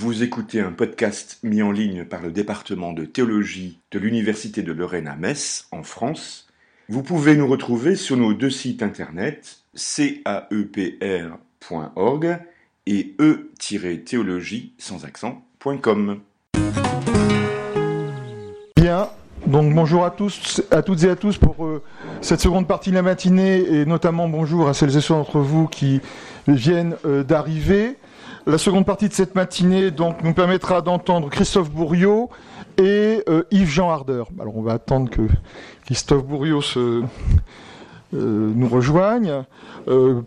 Vous écoutez un podcast mis en ligne par le département de théologie de l'Université de Lorraine à Metz, en France. Vous pouvez nous retrouver sur nos deux sites internet caepr.org et e-théologie sans accent.com. Bien, donc bonjour à tous, à toutes et à tous pour euh, cette seconde partie de la matinée et notamment bonjour à celles et ceux d'entre vous qui viennent euh, d'arriver. La seconde partie de cette matinée donc, nous permettra d'entendre Christophe Bourriot et euh, Yves-Jean Ardeur. Alors on va attendre que Christophe Bourriot se, euh, nous rejoigne. Euh,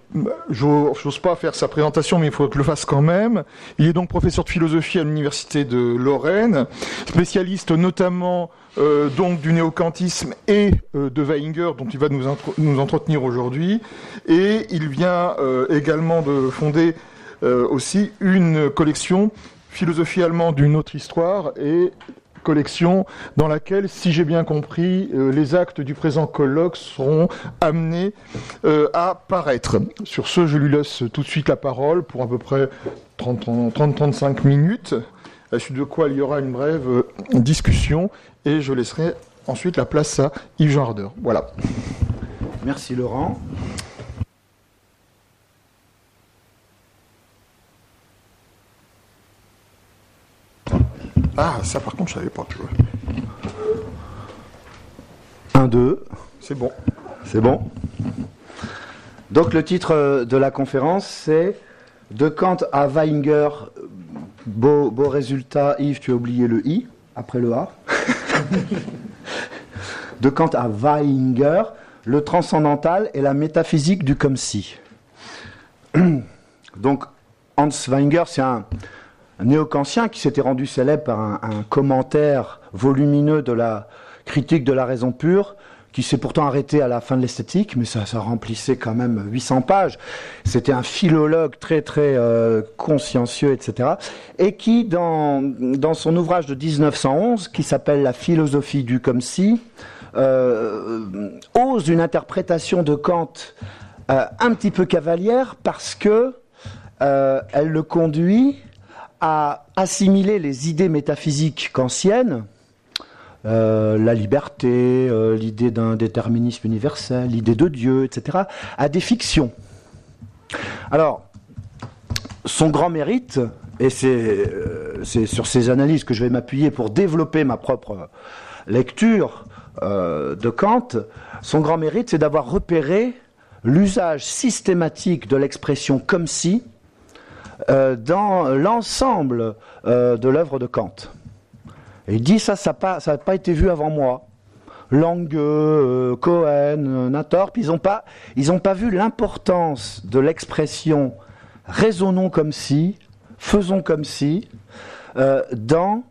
J'ose pas faire sa présentation, mais il faut que je le fasse quand même. Il est donc professeur de philosophie à l'université de Lorraine, spécialiste notamment euh, donc du néocantisme et de Weinger, dont il va nous, entretenir aujourd'hui. Et il vient également de fonder aussi une collection philosophie allemande d'une autre histoire et collection dans laquelle, si j'ai bien compris, euh, les actes du présent colloque seront amenés euh, à paraître. Sur ce, je lui laisse tout de suite la parole pour à peu près 30-35 minutes, à la suite de quoi il y aura une brève discussion et je laisserai ensuite la place à Yves Jarder. Voilà. Merci Laurent. Ah, ça par contre, je savais pas, tu vois. 1, 2. C'est bon. C'est bon. Donc le titre euh, de la conférence, c'est De Kant à Weinger. Beau, beau résultat, Yves, tu as oublié le I après le A. de Kant à Weinger, le transcendantal et la métaphysique du comme si. Donc Hans Weinger, c'est un, néo-kantien qui s'était rendu célèbre par un, commentaire volumineux de la critique de la raison pure, qui s'est pourtant arrêté à la fin de l'esthétique, mais ça, remplissait quand même 800 pages. C'était un philologue très très euh, consciencieux, etc. Et qui, dans, dans son ouvrage de 1911, qui s'appelle La philosophie du comme si, euh, ose une interprétation de Kant euh, un petit peu cavalière parce que elle le conduit à assimiler les idées métaphysiques kantiennes, euh, la liberté, euh, l'idée d'un déterminisme universel, l'idée de Dieu, etc., à des fictions. Alors, son grand mérite, et euh, c'est sur ces analyses que je vais m'appuyer pour développer ma propre lecture de Kant, son grand mérite, c'est d'avoir repéré l'usage systématique de l'expression comme si euh, dans l'ensemble euh, de l'œuvre de Kant. Et il dit ça, ça n'a pas, été vu avant moi. Lange, euh, Cohen, Nathorp, ils n'ont pas, pas vu l'importance de l'expression raisonnons comme si, faisons comme si, dans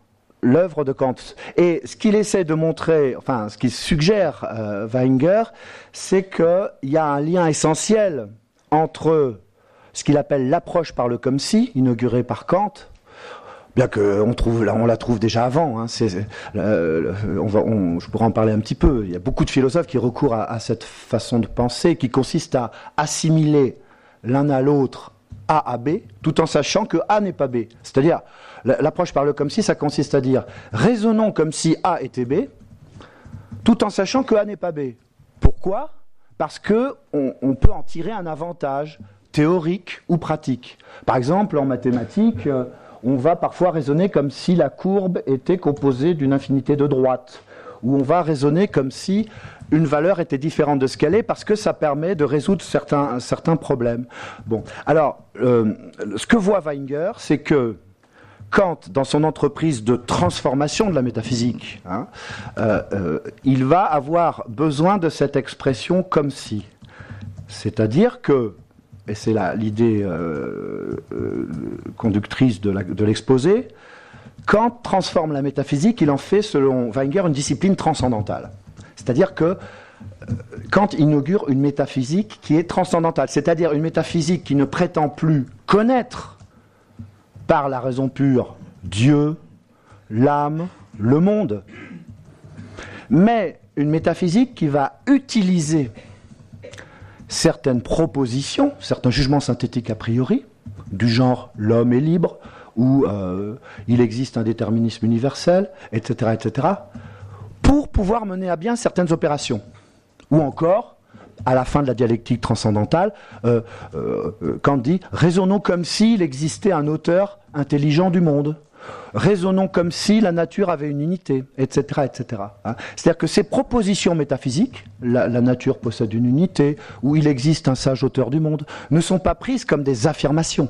l'œuvre de Kant. Et ce qu'il essaie de montrer, enfin ce qu'il suggère Weinger, c'est qu'il y a un lien essentiel entre ce qu'il appelle l'approche par le comme si, inaugurée par Kant, bien trouve, on la trouve déjà avant. Hein, on je pourrais en parler un petit peu. Il y a beaucoup de philosophes qui recourent à, cette façon de penser, qui consiste à assimiler l'un à l'autre A à B, tout en sachant que A n'est pas B. C'est-à-dire, l'approche par le comme si, ça consiste à dire raisonnons comme si A était B, tout en sachant que A n'est pas B. Pourquoi? Parce que on peut en tirer un avantage théorique ou pratique. Par exemple, en mathématiques, euh, on va parfois raisonner comme si la courbe était composée d'une infinité de droites, ou on va raisonner comme si une valeur était différente de ce qu'elle est parce que ça permet de résoudre certains, problèmes. Bon, alors, euh, ce que voit Weinger, c'est que Kant, dans son entreprise de transformation de la métaphysique, hein, euh, il va avoir besoin de cette expression comme si. C'est-à-dire que et c'est l'idée euh, euh, conductrice de l'exposé, Kant transforme la métaphysique, il en fait, selon Wenger, une discipline transcendantale. C'est-à-dire que euh, Kant inaugure une métaphysique qui est transcendantale, c'est-à-dire une métaphysique qui ne prétend plus connaître par la raison pure Dieu, l'âme, le monde, mais une métaphysique qui va utiliser certaines propositions, certains jugements synthétiques a priori, du genre l'homme est libre, où euh, il existe un déterminisme universel, etc., etc., pour pouvoir mener à bien certaines opérations. Ou encore, à la fin de la dialectique transcendantale, euh, Kant dit raisonnons comme s'il existait un auteur intelligent du monde. Raisonnons comme si la nature avait une unité, etc. etc. Hein. C'est-à-dire que ces propositions métaphysiques, la, nature possède une unité, ou il existe un sage auteur du monde, ne sont pas prises comme des affirmations,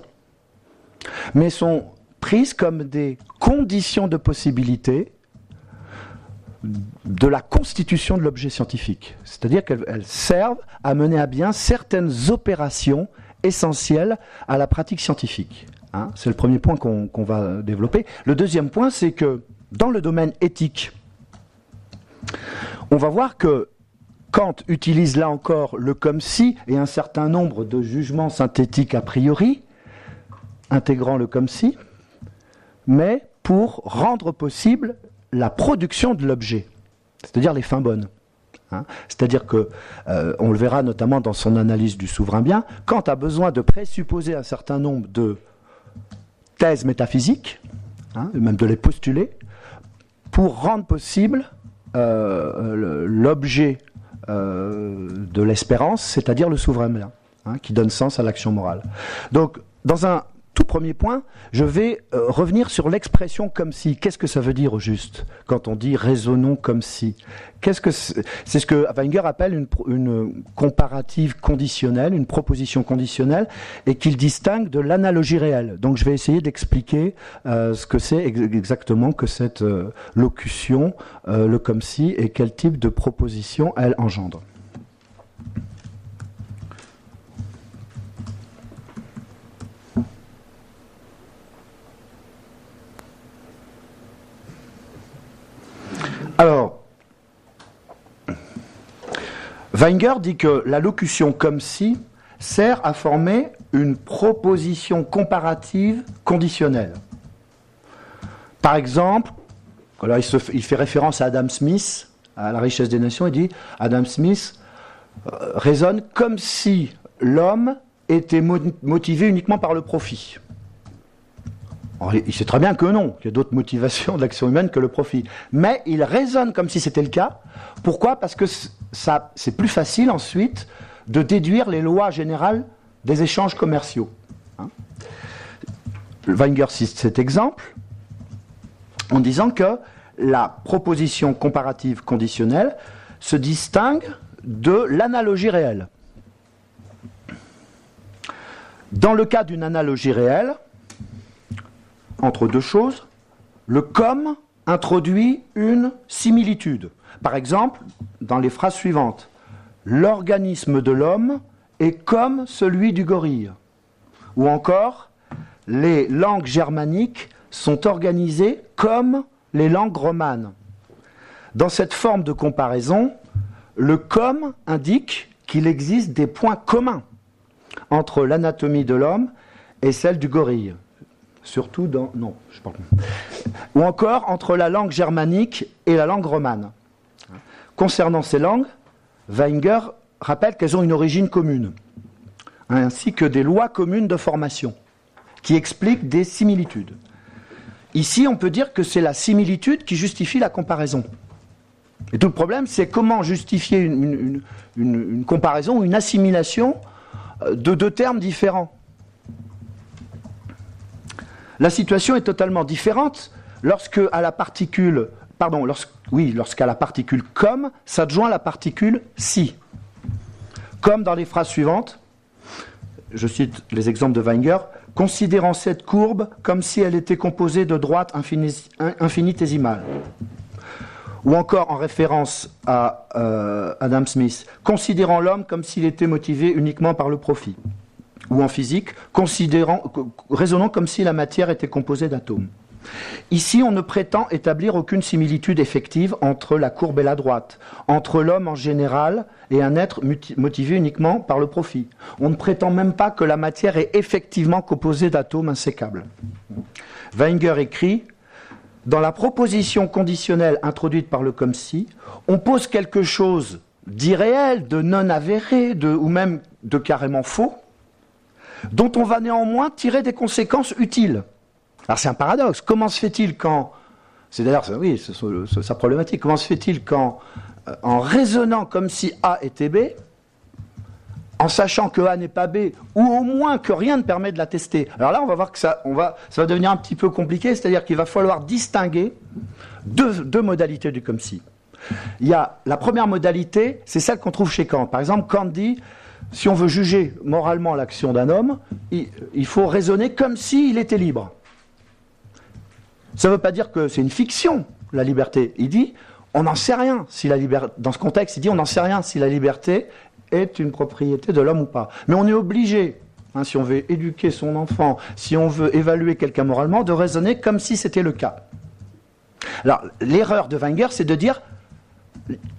mais sont prises comme des conditions de possibilité de la constitution de l'objet scientifique. C'est-à-dire qu'elles servent à mener à bien certaines opérations essentielles à la pratique scientifique. Hein, c'est le premier point qu'on va développer. Le deuxième point, c'est que dans le domaine éthique, on va voir que Kant utilise là encore le comme si et un certain nombre de jugements synthétiques a priori, intégrant le comme si, mais pour rendre possible la production de l'objet, c'est-à-dire les fins bonnes. Hein. C'est-à-dire que, euh, on le verra notamment dans son analyse du souverain bien, Kant a besoin de présupposer un certain nombre de thèses métaphysiques, hein, même de les postuler, pour rendre possible euh, l'objet euh, de l'espérance, c'est-à-dire le souverain, hein, qui donne sens à l'action morale. Donc, dans un tout premier point, je vais euh, revenir sur l'expression comme si. Qu'est-ce que ça veut dire au juste quand on dit raisonnons comme si? Qu'est-ce que c'est, ce que Wenger appelle une, comparative conditionnelle, une proposition conditionnelle, et qu'il distingue de l'analogie réelle. Donc je vais essayer d'expliquer euh, ce que c'est exactement que cette euh, locution, le comme si, et quel type de proposition elle engendre. Alors, Wenger dit que la locution comme si sert à former une proposition comparative conditionnelle. Par exemple, il, fait référence à Adam Smith, à la richesse des nations, il dit Adam Smith euh, raisonne comme si l'homme était motivé uniquement par le profit il sait très bien que non, qu'il y a d'autres motivations de l'action humaine que le profit. Mais il raisonne comme si c'était le cas. Pourquoi? Parce que c'est plus facile ensuite de déduire les lois générales des échanges commerciaux. Hein. Wenger cite cet exemple en disant que la proposition comparative conditionnelle se distingue de l'analogie réelle. Dans le cas d'une analogie réelle, entre deux choses, le comme introduit une similitude. Par exemple, dans les phrases suivantes, l'organisme de l'homme est comme celui du gorille. Ou encore, les langues germaniques sont organisées comme les langues romanes. Dans cette forme de comparaison, le comme indique qu'il existe des points communs entre l'anatomie de l'homme et celle du gorille surtout dans... Non, je parle Ou encore entre la langue germanique et la langue romane. Concernant ces langues, Wenger rappelle qu'elles ont une origine commune, ainsi que des lois communes de formation, qui expliquent des similitudes. Ici, on peut dire que c'est la similitude qui justifie la comparaison. Et tout le problème, c'est comment justifier une, une comparaison ou une assimilation euh, de deux termes différents. La situation est totalement différente lorsque à la particule, pardon, oui, lorsqu'à la particule comme s'adjoint la particule si. Comme dans les phrases suivantes, je cite les exemples de Wenger, considérant cette courbe comme si elle était composée de droites infinitésimales. Ou encore en référence à euh, Adam Smith, considérant l'homme comme s'il était motivé uniquement par le profit ou en physique, considérant, raisonnant comme si la matière était composée d'atomes. Ici, on ne prétend établir aucune similitude effective entre la courbe et la droite, entre l'homme en général et un être motivé uniquement par le profit. On ne prétend même pas que la matière est effectivement composée d'atomes insécables. Wenger écrit Dans la proposition conditionnelle introduite par le comme si, on pose quelque chose d'irréel, de non avéré, de, ou même de carrément faux, dont on va néanmoins tirer des conséquences utiles. Alors c'est un paradoxe. Comment se fait-il quand, c'est d'ailleurs, oui, c'est sa problématique, comment se fait-il quand, euh, en raisonnant comme si A était B, en sachant que A n'est pas B, ou au moins que rien ne permet de la tester. Alors là, on va voir que ça, on va, ça va devenir un petit peu compliqué, c'est-à-dire qu'il va falloir distinguer deux, deux modalités du comme si. Il y a la première modalité, c'est celle qu'on trouve chez Kant. Par exemple, Kant dit, si on veut juger moralement l'action d'un homme, il, faut raisonner comme s'il était libre. Ça ne veut pas dire que c'est une fiction, la liberté. Il dit, on n'en sait rien si la liberté, dans ce contexte, il dit, on n'en sait rien si la liberté est une propriété de l'homme ou pas. Mais on est obligé, hein, si on veut éduquer son enfant, si on veut évaluer quelqu'un moralement, de raisonner comme si c'était le cas. Alors, l'erreur de Wenger, c'est de dire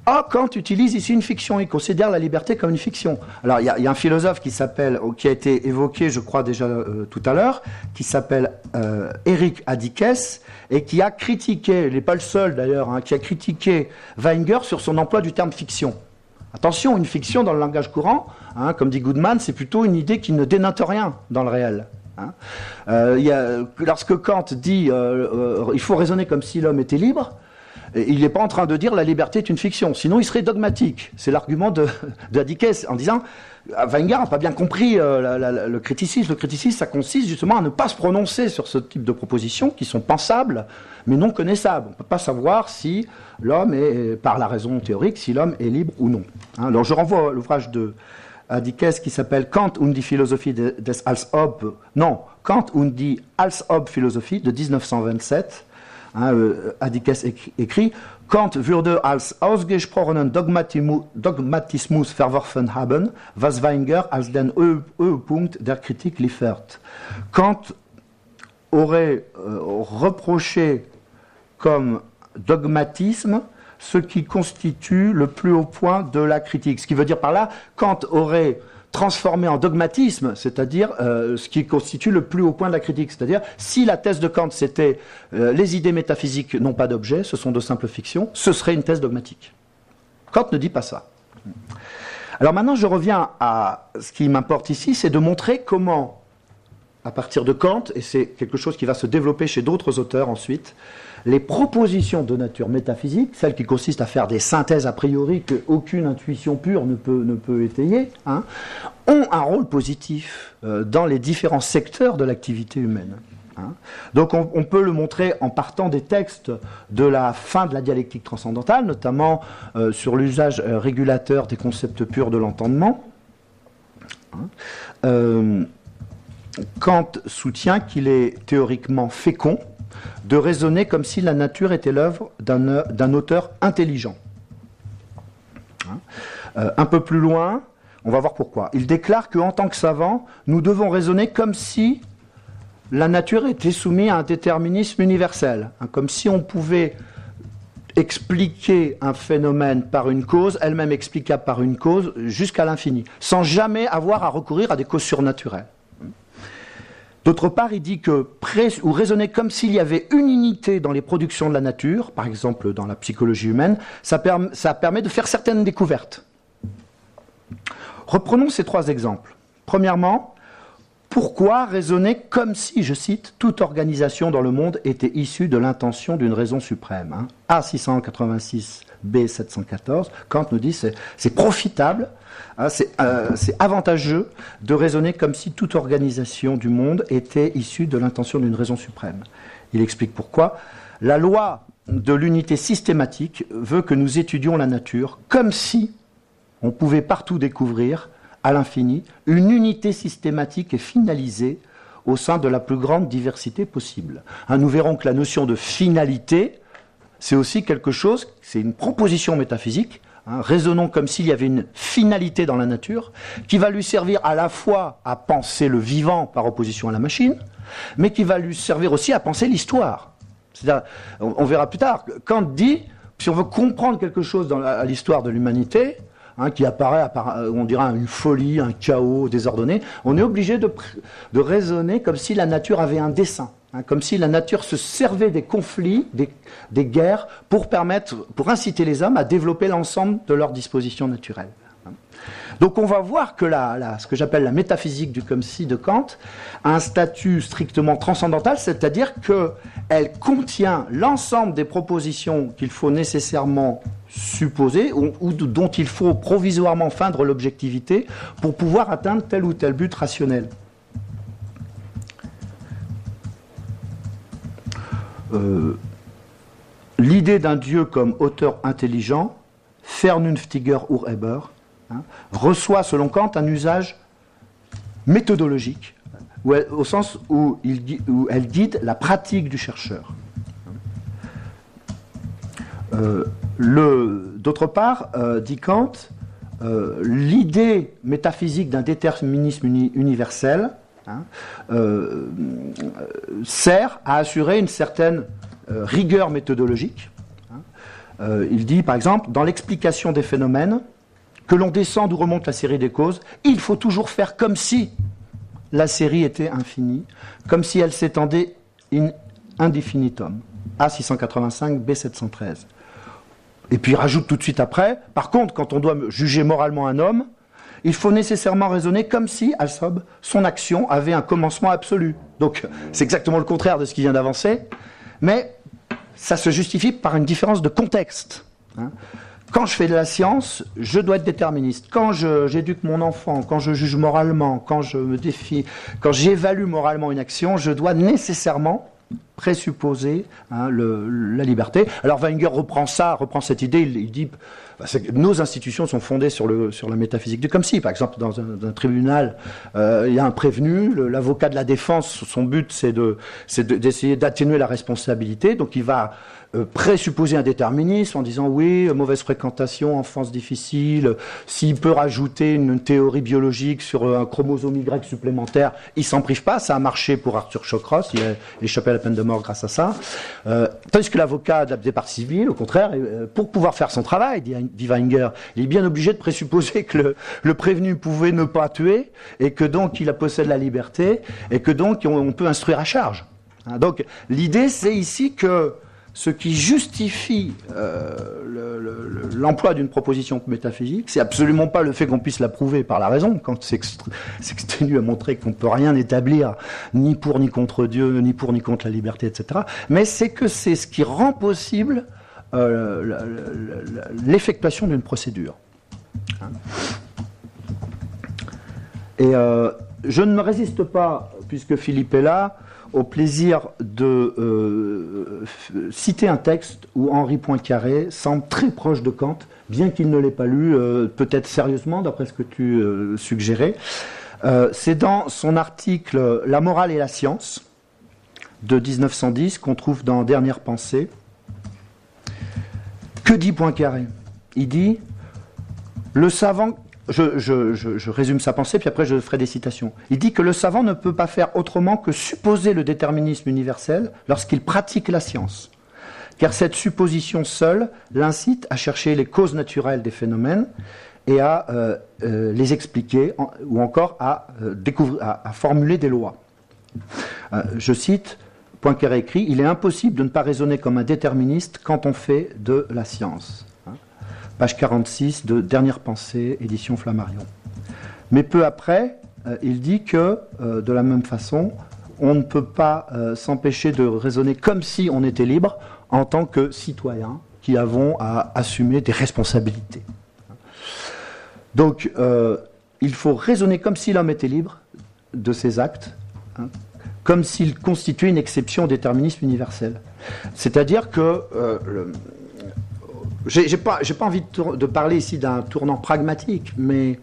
ah, Kant utilise ici une fiction, il considère la liberté comme une fiction. Alors, il y, a un philosophe qui s'appelle, qui a été évoqué, je crois déjà euh, tout à l'heure, qui s'appelle euh, Eric Adikes, et qui a critiqué, il n'est pas le seul d'ailleurs, hein, qui a critiqué Wenger sur son emploi du terme fiction. Attention, une fiction dans le langage courant, hein, comme dit Goodman, c'est plutôt une idée qui ne dénote rien dans le réel. Hein. Euh, y a, lorsque Kant dit il faut raisonner comme si l'homme était libre, il n'est pas en train de dire la liberté est une fiction, sinon il serait dogmatique. C'est l'argument de, de en disant ah, Wenger n'a pas bien compris euh, le criticisme. Le criticisme, ça consiste justement à ne pas se prononcer sur ce type de propositions qui sont pensables, mais non connaissables. On ne peut pas savoir si l'homme est, par la raison théorique, si l'homme est libre ou non. Hein, alors je renvoie à l'ouvrage de qui s'appelle Kant und die Philosophie des Als-Ob, non, Kant und die Als-Ob-Philosophie de 1927 Hein, euh, écrit Kant würde als ausgesprochenen Dogmatismus verworfen haben, was Weinger als den Höhepunkt der Kritik liefert. Kant aurait euh, reproché comme dogmatisme ce qui constitue le plus haut point de la critique. Ce qui veut dire par là, Kant aurait transformé en dogmatisme, c'est-à-dire euh, ce qui constitue le plus haut point de la critique. C'est-à-dire, si la thèse de Kant c'était euh, les idées métaphysiques n'ont pas d'objet, ce sont de simples fictions, ce serait une thèse dogmatique. Kant ne dit pas ça. Alors maintenant, je reviens à ce qui m'importe ici, c'est de montrer comment, à partir de Kant, et c'est quelque chose qui va se développer chez d'autres auteurs ensuite, les propositions de nature métaphysique, celles qui consistent à faire des synthèses a priori qu'aucune intuition pure ne peut, ne peut étayer, hein, ont un rôle positif euh, dans les différents secteurs de l'activité humaine. Hein. Donc on, peut le montrer en partant des textes de la fin de la dialectique transcendantale, notamment euh, sur l'usage euh, régulateur des concepts purs de l'entendement. Hein. Kant soutient qu'il est théoriquement fécond de raisonner comme si la nature était l'œuvre d'un auteur intelligent. Hein euh, un peu plus loin, on va voir pourquoi. Il déclare qu'en tant que savant, nous devons raisonner comme si la nature était soumise à un déterminisme universel, hein, comme si on pouvait expliquer un phénomène par une cause, elle-même explicable par une cause, jusqu'à l'infini, sans jamais avoir à recourir à des causes surnaturelles. D'autre part, il dit que ou raisonner comme s'il y avait une unité dans les productions de la nature, par exemple dans la psychologie humaine, ça, permet de faire certaines découvertes. Reprenons ces trois exemples. Premièrement, pourquoi raisonner comme si, je cite, toute organisation dans le monde était issue de l'intention d'une raison suprême hein A686, B714, Kant nous dit c'est, c'est profitable Hein, euh, c'est avantageux de raisonner comme si toute organisation du monde était issue de l'intention d'une raison suprême. Il explique pourquoi. La loi de l'unité systématique veut que nous étudions la nature comme si on pouvait partout découvrir, à l'infini, une unité systématique et finalisée au sein de la plus grande diversité possible. Hein, nous verrons que la notion de finalité, c'est aussi quelque chose, c'est une proposition métaphysique Hein, raisonnons comme s'il y avait une finalité dans la nature qui va lui servir à la fois à penser le vivant par opposition à la machine, mais qui va lui servir aussi à penser l'histoire. On, verra plus tard, Kant dit, si on veut comprendre quelque chose dans l'histoire de l'humanité, hein, qui apparaît, euh, on dirait une folie, un chaos désordonné, on est obligé de, de raisonner comme si la nature avait un dessin. Hein, comme si la nature se servait des conflits, des, guerres, pour permettre, pour inciter les hommes à développer l'ensemble de leurs dispositions naturelles. Donc on va voir que ce que j'appelle la métaphysique du comme si de Kant a un statut strictement transcendantal, c'est-à-dire qu'elle contient l'ensemble des propositions qu'il faut nécessairement supposer ou, dont il faut provisoirement feindre l'objectivité pour pouvoir atteindre tel ou tel but rationnel. Euh, l'idée d'un Dieu comme auteur intelligent, Vernünftiger Urheber, Hein, reçoit, selon Kant, un usage méthodologique, au sens où, elle guide la pratique du chercheur. Euh, d'autre part, euh, dit Kant, l'idée métaphysique d'un déterminisme universel hein, sert à assurer une certaine rigueur méthodologique. Hein. il dit, par exemple, dans l'explication des phénomènes, que l'on descende ou remonte la série des causes, il faut toujours faire comme si la série était infinie, comme si elle s'étendait in indefinitum. A685, B713. Et puis il rajoute tout de suite après, par contre, quand on doit juger moralement un homme, il faut nécessairement raisonner comme si, Alsob, son action avait un commencement absolu. Donc c'est exactement le contraire de ce qui vient d'avancer, mais ça se justifie par une différence de contexte. Hein. Quand je fais de la science, je dois être déterministe. Quand j'éduque mon enfant, quand je juge moralement, quand je me défie, quand j'évalue moralement une action, je dois nécessairement présupposer hein, la liberté. Alors Wenger reprend ça, reprend cette idée, il, dit bah, que nos institutions sont fondées sur, le, sur la métaphysique du comme si. Par exemple, dans un, tribunal, euh, il y a un prévenu, l'avocat de la défense, son but c'est d'essayer d'atténuer la responsabilité, donc il va euh, présupposer un déterminisme en disant oui, mauvaise fréquentation, enfance difficile, s'il peut rajouter une théorie biologique sur un chromosome Y supplémentaire, il s'en prive pas, ça a marché pour Arthur Chocross, il a échappé à la peine de mort grâce à ça. Euh, tandis que l'avocat des parties civiles, au contraire, euh, pour pouvoir faire son travail, dit Weinger, il est bien obligé de présupposer que le, le, prévenu pouvait ne pas tuer et que donc il possède la liberté et que donc on, peut instruire à charge. Hein, donc l'idée c'est ici que ce qui justifie euh, l'emploi d'une proposition métaphysique, c'est absolument pas le fait qu'on puisse la prouver par la raison, quand s'exténue à montrer qu'on peut rien établir ni pour ni contre Dieu, ni pour ni contre la liberté, etc. Mais c'est que c'est ce qui rend possible euh, l'effectuation d'une procédure. Et euh, je ne me résiste pas, puisque Philippe est là, au plaisir de euh, citer un texte où Henri Poincaré semble très proche de Kant, bien qu'il ne l'ait pas lu, euh, peut-être sérieusement, d'après ce que tu euh, suggérais. C'est dans son article La morale et la science de 1910 qu'on trouve dans Dernière pensée. Que dit Poincaré? Il dit Le savant je, résume sa pensée, puis après je ferai des citations. Il dit que le savant ne peut pas faire autrement que supposer le déterminisme universel lorsqu'il pratique la science. Car cette supposition seule l'incite à chercher les causes naturelles des phénomènes et à euh, euh, les expliquer, ou encore à, euh, découvrir, à, formuler des lois. je cite, Poincaré écrit, Il est impossible de ne pas raisonner comme un déterministe quand on fait de la science page 46 de Dernière pensée, édition Flammarion. Mais peu après, euh, il dit que, euh, de la même façon, on ne peut pas euh, s'empêcher de raisonner comme si on était libre en tant que citoyen qui avons à assumer des responsabilités. Donc, il faut raisonner comme si l'homme était libre de ses actes, hein, comme s'il constituait une exception au déterminisme universel. C'est-à-dire que j'ai pas, pas envie de, parler ici d'un tournant pragmatique, mais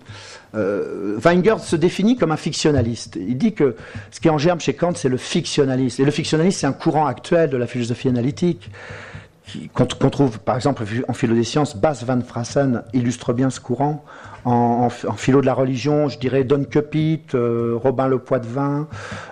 euh, Weingart se définit comme un fictionnaliste. Il dit que ce qui est en germe chez Kant, c'est le fictionnalisme. Et le fictionnalisme, c'est un courant actuel de la philosophie analytique qu'on trouve par exemple en philo des sciences. Bas van Frassen illustre bien ce courant en, philo de la religion, je dirais Don Cupit, euh, Robin Le Poitvin.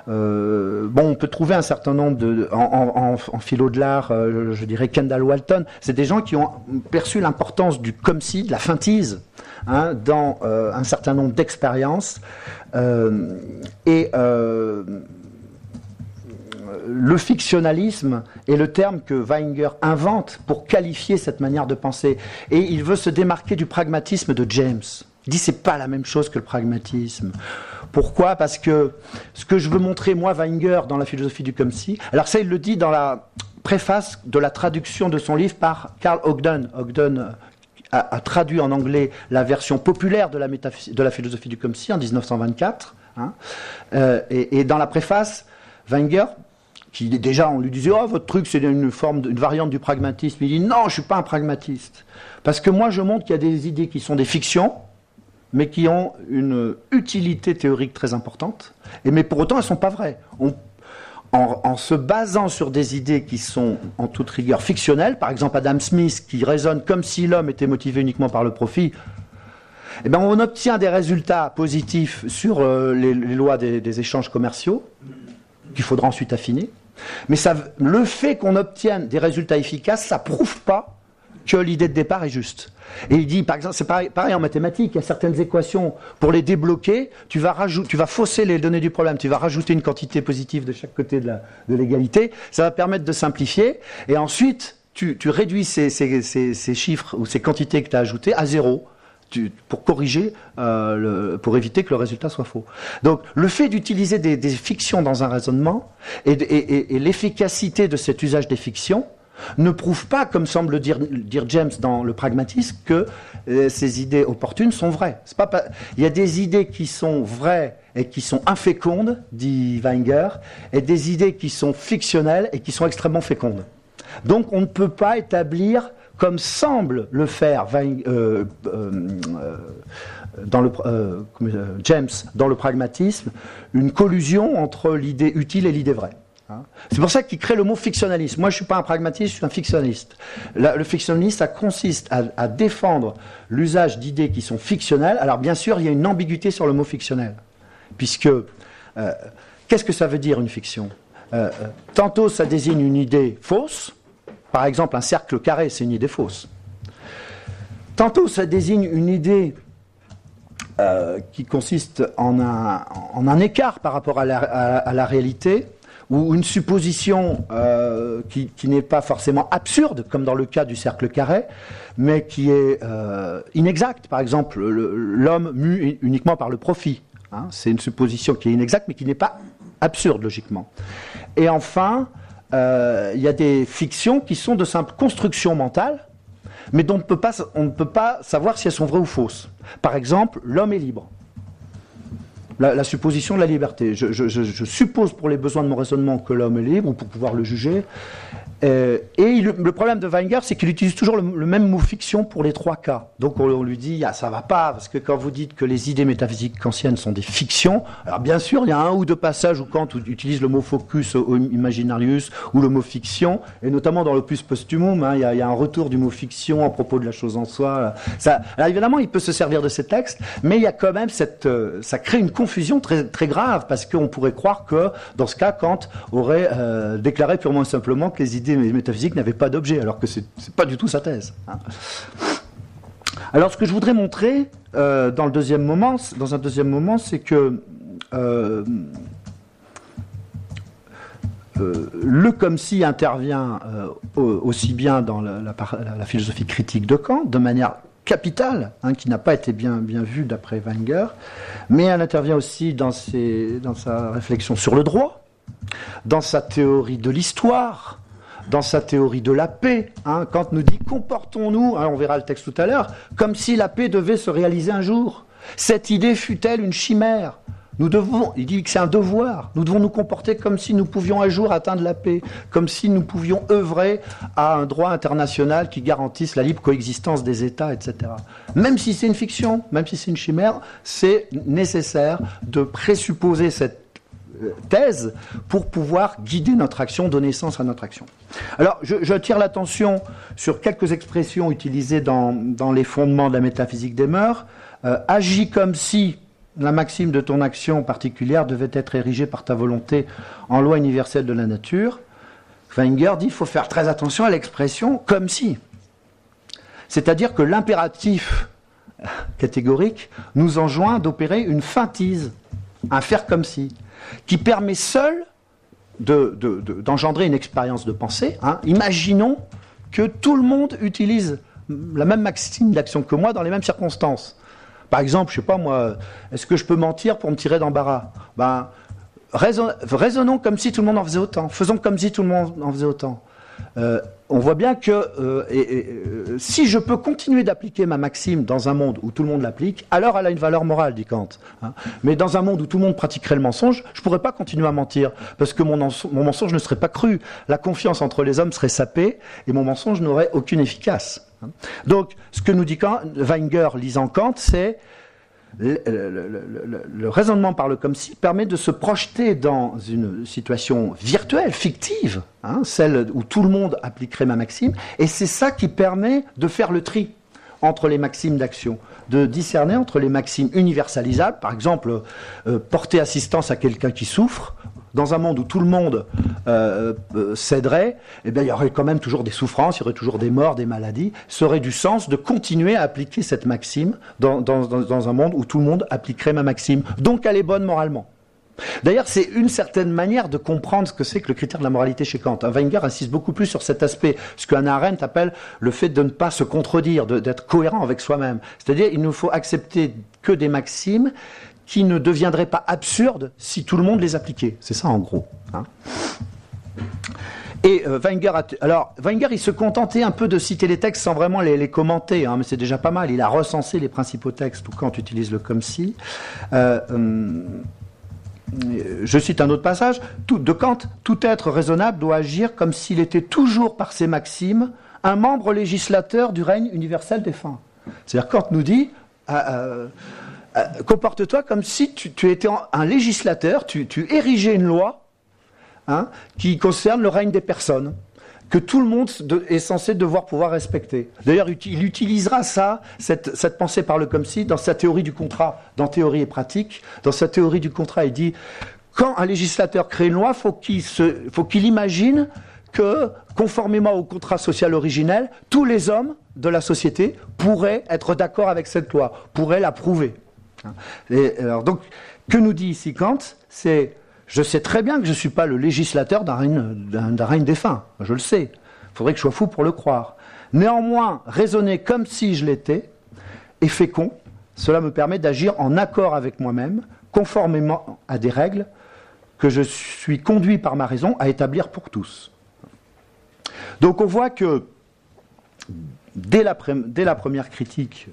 Euh, bon, on peut trouver un certain nombre de. En, philo de l'art, euh, je dirais Kendall Walton. C'est des gens qui ont perçu l'importance du comme si, de la feintise, hein, dans un certain nombre d'expériences. et le fictionnalisme est le terme que Weinger invente pour qualifier cette manière de penser. Et il veut se démarquer du pragmatisme de James. Il dit c'est pas la même chose que le pragmatisme. Pourquoi? Parce que ce que je veux montrer, moi, Weinger, dans la philosophie du comme si, alors ça, il le dit dans la préface de la traduction de son livre par Carl Ogden. Ogden euh, a, traduit en anglais la version populaire de la, philosophie du comme en 1924. Hein. Euh, et, dans la préface, Wenger, qui déjà on lui disait oh votre truc c'est une forme variante du pragmatisme, il dit non je suis pas un pragmatiste parce que moi je montre qu'il y a des idées qui sont des fictions mais qui ont une utilité théorique très importante, et mais pour autant elles sont pas vraies. en, se basant sur des idées qui sont en toute rigueur fictionnelles, par exemple Adam Smith qui raisonne comme si l'homme était motivé uniquement par le profit, eh bien on obtient des résultats positifs sur euh, les, lois des, échanges commerciaux, qu'il faudra ensuite affiner. Mais le fait qu'on obtienne des résultats efficaces, ça prouve pas que l'idée de départ est juste. Et il dit, par exemple, c'est pareil, en mathématiques, il y a certaines équations, pour les débloquer, tu vas, rajouter, tu vas fausser les données du problème, tu vas rajouter une quantité positive de chaque côté de l'égalité, ça va permettre de simplifier, et ensuite, tu, réduis ces, chiffres ou ces quantités que tu as ajoutées à zéro. Pour corriger, euh, pour éviter que le résultat soit faux. Donc, le fait d'utiliser des, fictions dans un raisonnement et l'efficacité de cet usage des fictions ne prouve pas, comme semble dire, James dans le pragmatisme, que euh, ces idées opportunes sont vraies. Il y a des idées qui sont vraies et qui sont infécondes, dit Wenger, et des idées qui sont fictionnelles et qui sont extrêmement fécondes. Donc on ne peut pas établir, comme semble le faire euh, euh, le, James dans le pragmatisme, une collusion entre l'idée utile et l'idée vraie. Hein. C'est pour ça qu'il crée le mot fictionnaliste. Moi, je ne suis pas un pragmatiste, je suis un fictionnaliste. le fictionnaliste, ça consiste à, défendre l'usage d'idées qui sont fictionnelles. Alors, bien sûr, il y a une ambiguïté sur le mot fictionnel. Puisque, euh, qu'est-ce que ça veut dire une fiction? Euh, euh, Tantôt, ça désigne une idée fausse. Par exemple, un cercle carré, c'est une idée fausse. Tantôt, ça désigne une idée qui consiste en un, écart par rapport à la réalité ou une supposition euh, qui, n'est pas forcément absurde, comme dans le cas du cercle carré, mais qui est euh, inexacte. Par exemple, l'homme mue uniquement par le profit. Hein. C'est une supposition qui est inexacte, mais qui n'est pas absurde, logiquement. Et enfin, euh, il y a des fictions qui sont de simple construction mentale, mais dont on ne peut pas savoir si elles sont vraies ou fausses. Par exemple, l'homme est libre la, supposition de la liberté. Je, suppose pour les besoins de mon raisonnement que l'homme est libre, ou pour pouvoir le juger, euh, et le problème de Wenger, c'est qu'il utilise toujours le, même mot fiction pour les trois cas. Donc on, lui dit, ah, ça va pas, parce que quand vous dites que les idées métaphysiques kantiennes sont des fictions, alors bien sûr, il y a un ou deux passages où Kant utilise le mot focus imaginarius ou le mot fiction, et notamment dans l'opus posthumum, hein, il, y a, un retour du mot fiction à propos de la chose en soi. Alors évidemment, il peut se servir de ces textes, mais il y a quand même cette, euh, ça crée une confusion très, très grave, parce qu'on pourrait croire que dans ce cas, Kant aurait euh, déclaré purement et simplement que les idées les métaphysiques n'avaient pas d'objet, alors que ce n'est pas du tout sa thèse. Hein. Alors, ce que je voudrais montrer euh, dans, le deuxième moment, dans un deuxième moment, c'est que euh, euh, le comme si intervient aussi bien dans la, philosophie critique de Kant, de manière capitale, hein, qui n'a pas été bien, bien vue d'après Wenger, mais elle intervient aussi dans, dans sa réflexion sur le droit, dans sa théorie de l'histoire, dans sa théorie de la paix. Hein, Kant nous dit comportons-nous, hein, on verra le texte tout à l'heure, comme si la paix devait se réaliser un jour. Cette idée fut-elle une chimère? Nous devons, il dit que c'est un devoir. Nous devons nous comporter comme si nous pouvions un jour atteindre la paix, comme si nous pouvions œuvrer à un droit international qui garantisse la libre coexistence des États, etc. Même si c'est une fiction, même si c'est une chimère, c'est nécessaire de présupposer cette thèse pour pouvoir guider notre action, donner sens à notre action. Alors, je, tire l'attention sur quelques expressions utilisées dans, les fondements de la métaphysique des mœurs. Euh, agis comme si la maxime de ton action particulière devait être érigée par ta volonté en loi universelle de la nature. Wenger dit qu'il faut faire très attention à l'expression comme si. C'est-à-dire que l'impératif catégorique nous enjoint d'opérer une feintise, un faire comme si qui permet seul d'engendrer une expérience de pensée. Hein. Imaginons que tout le monde utilise la même maxime d'action que moi dans les mêmes circonstances. Par exemple, je sais pas moi, est-ce que je peux mentir pour me tirer d'embarras? Ben, raisonnons comme si tout le monde en faisait autant. Faisons comme si tout le monde en faisait autant. Euh, on voit bien que euh, euh, si je peux continuer d'appliquer ma maxime dans un monde où tout le monde l'applique, alors elle a une valeur morale, dit Kant. Hein. Mais dans un monde où tout le monde pratiquerait le mensonge, je ne pourrais pas continuer à mentir, parce que mon, mensonge ne serait pas cru. La confiance entre les hommes serait sapée, et mon mensonge n'aurait aucune efficace. Hein. Donc, ce que nous dit Weinger lisant Kant, c'est le, raisonnement par le comme si permet de se projeter dans une situation virtuelle, fictive, hein, celle où tout le monde appliquerait ma maxime, et c'est ça qui permet de faire le tri entre les maximes d'action, de discerner entre les maximes universalisables, par exemple euh, porter assistance à quelqu'un qui souffre, dans un monde où tout le monde euh, euh, céderait, eh bien, il y aurait quand même toujours des souffrances, il y aurait toujours des morts, des maladies. Ça aurait du sens de continuer à appliquer cette maxime dans, un monde où tout le monde appliquerait ma maxime. Donc elle est bonne moralement. D'ailleurs, c'est une certaine manière de comprendre ce que c'est que le critère de la moralité chez Kant. Wenger insiste beaucoup plus sur cet aspect, ce qu'Anna Arendt appelle le fait de ne pas se contredire, d'être cohérent avec soi-même. C'est-à-dire, il ne faut accepter que des maximes qui ne deviendraient pas absurdes si tout le monde les appliquait. C'est ça en gros. Hein. Et euh, Wenger, alors Wenger, il se contentait un peu de citer les textes sans vraiment les, commenter, hein, mais c'est déjà pas mal. Il a recensé les principaux textes, ou quand utilise le comme si. Euh, hum, je cite un autre passage. de Kant, tout être raisonnable doit agir comme s'il était toujours par ses maximes un membre législateur du règne universel des fins. C'est-à-dire Kant nous dit. Euh, comporte-toi comme si tu, étais un législateur, tu, érigeais une loi hein, qui concerne le règne des personnes que tout le monde est censé devoir pouvoir respecter. D'ailleurs, il utilisera ça, cette, pensée par le comme si, dans sa théorie du contrat, dans théorie et pratique. Dans sa théorie du contrat, il dit quand un législateur crée une loi, faut faut qu'il imagine que, conformément au contrat social originel, tous les hommes de la société pourraient être d'accord avec cette loi, pourraient l'approuver. Et alors, donc, que nous dit ici Kant C'est je sais très bien que je ne suis pas le législateur d'un règne, défunt. Je le sais. Il faudrait que je sois fou pour le croire. Néanmoins, raisonner comme si je l'étais est fécond. Cela me permet d'agir en accord avec moi-même, conformément à des règles que je suis conduit par ma raison à établir pour tous. Donc on voit que dès la, première critique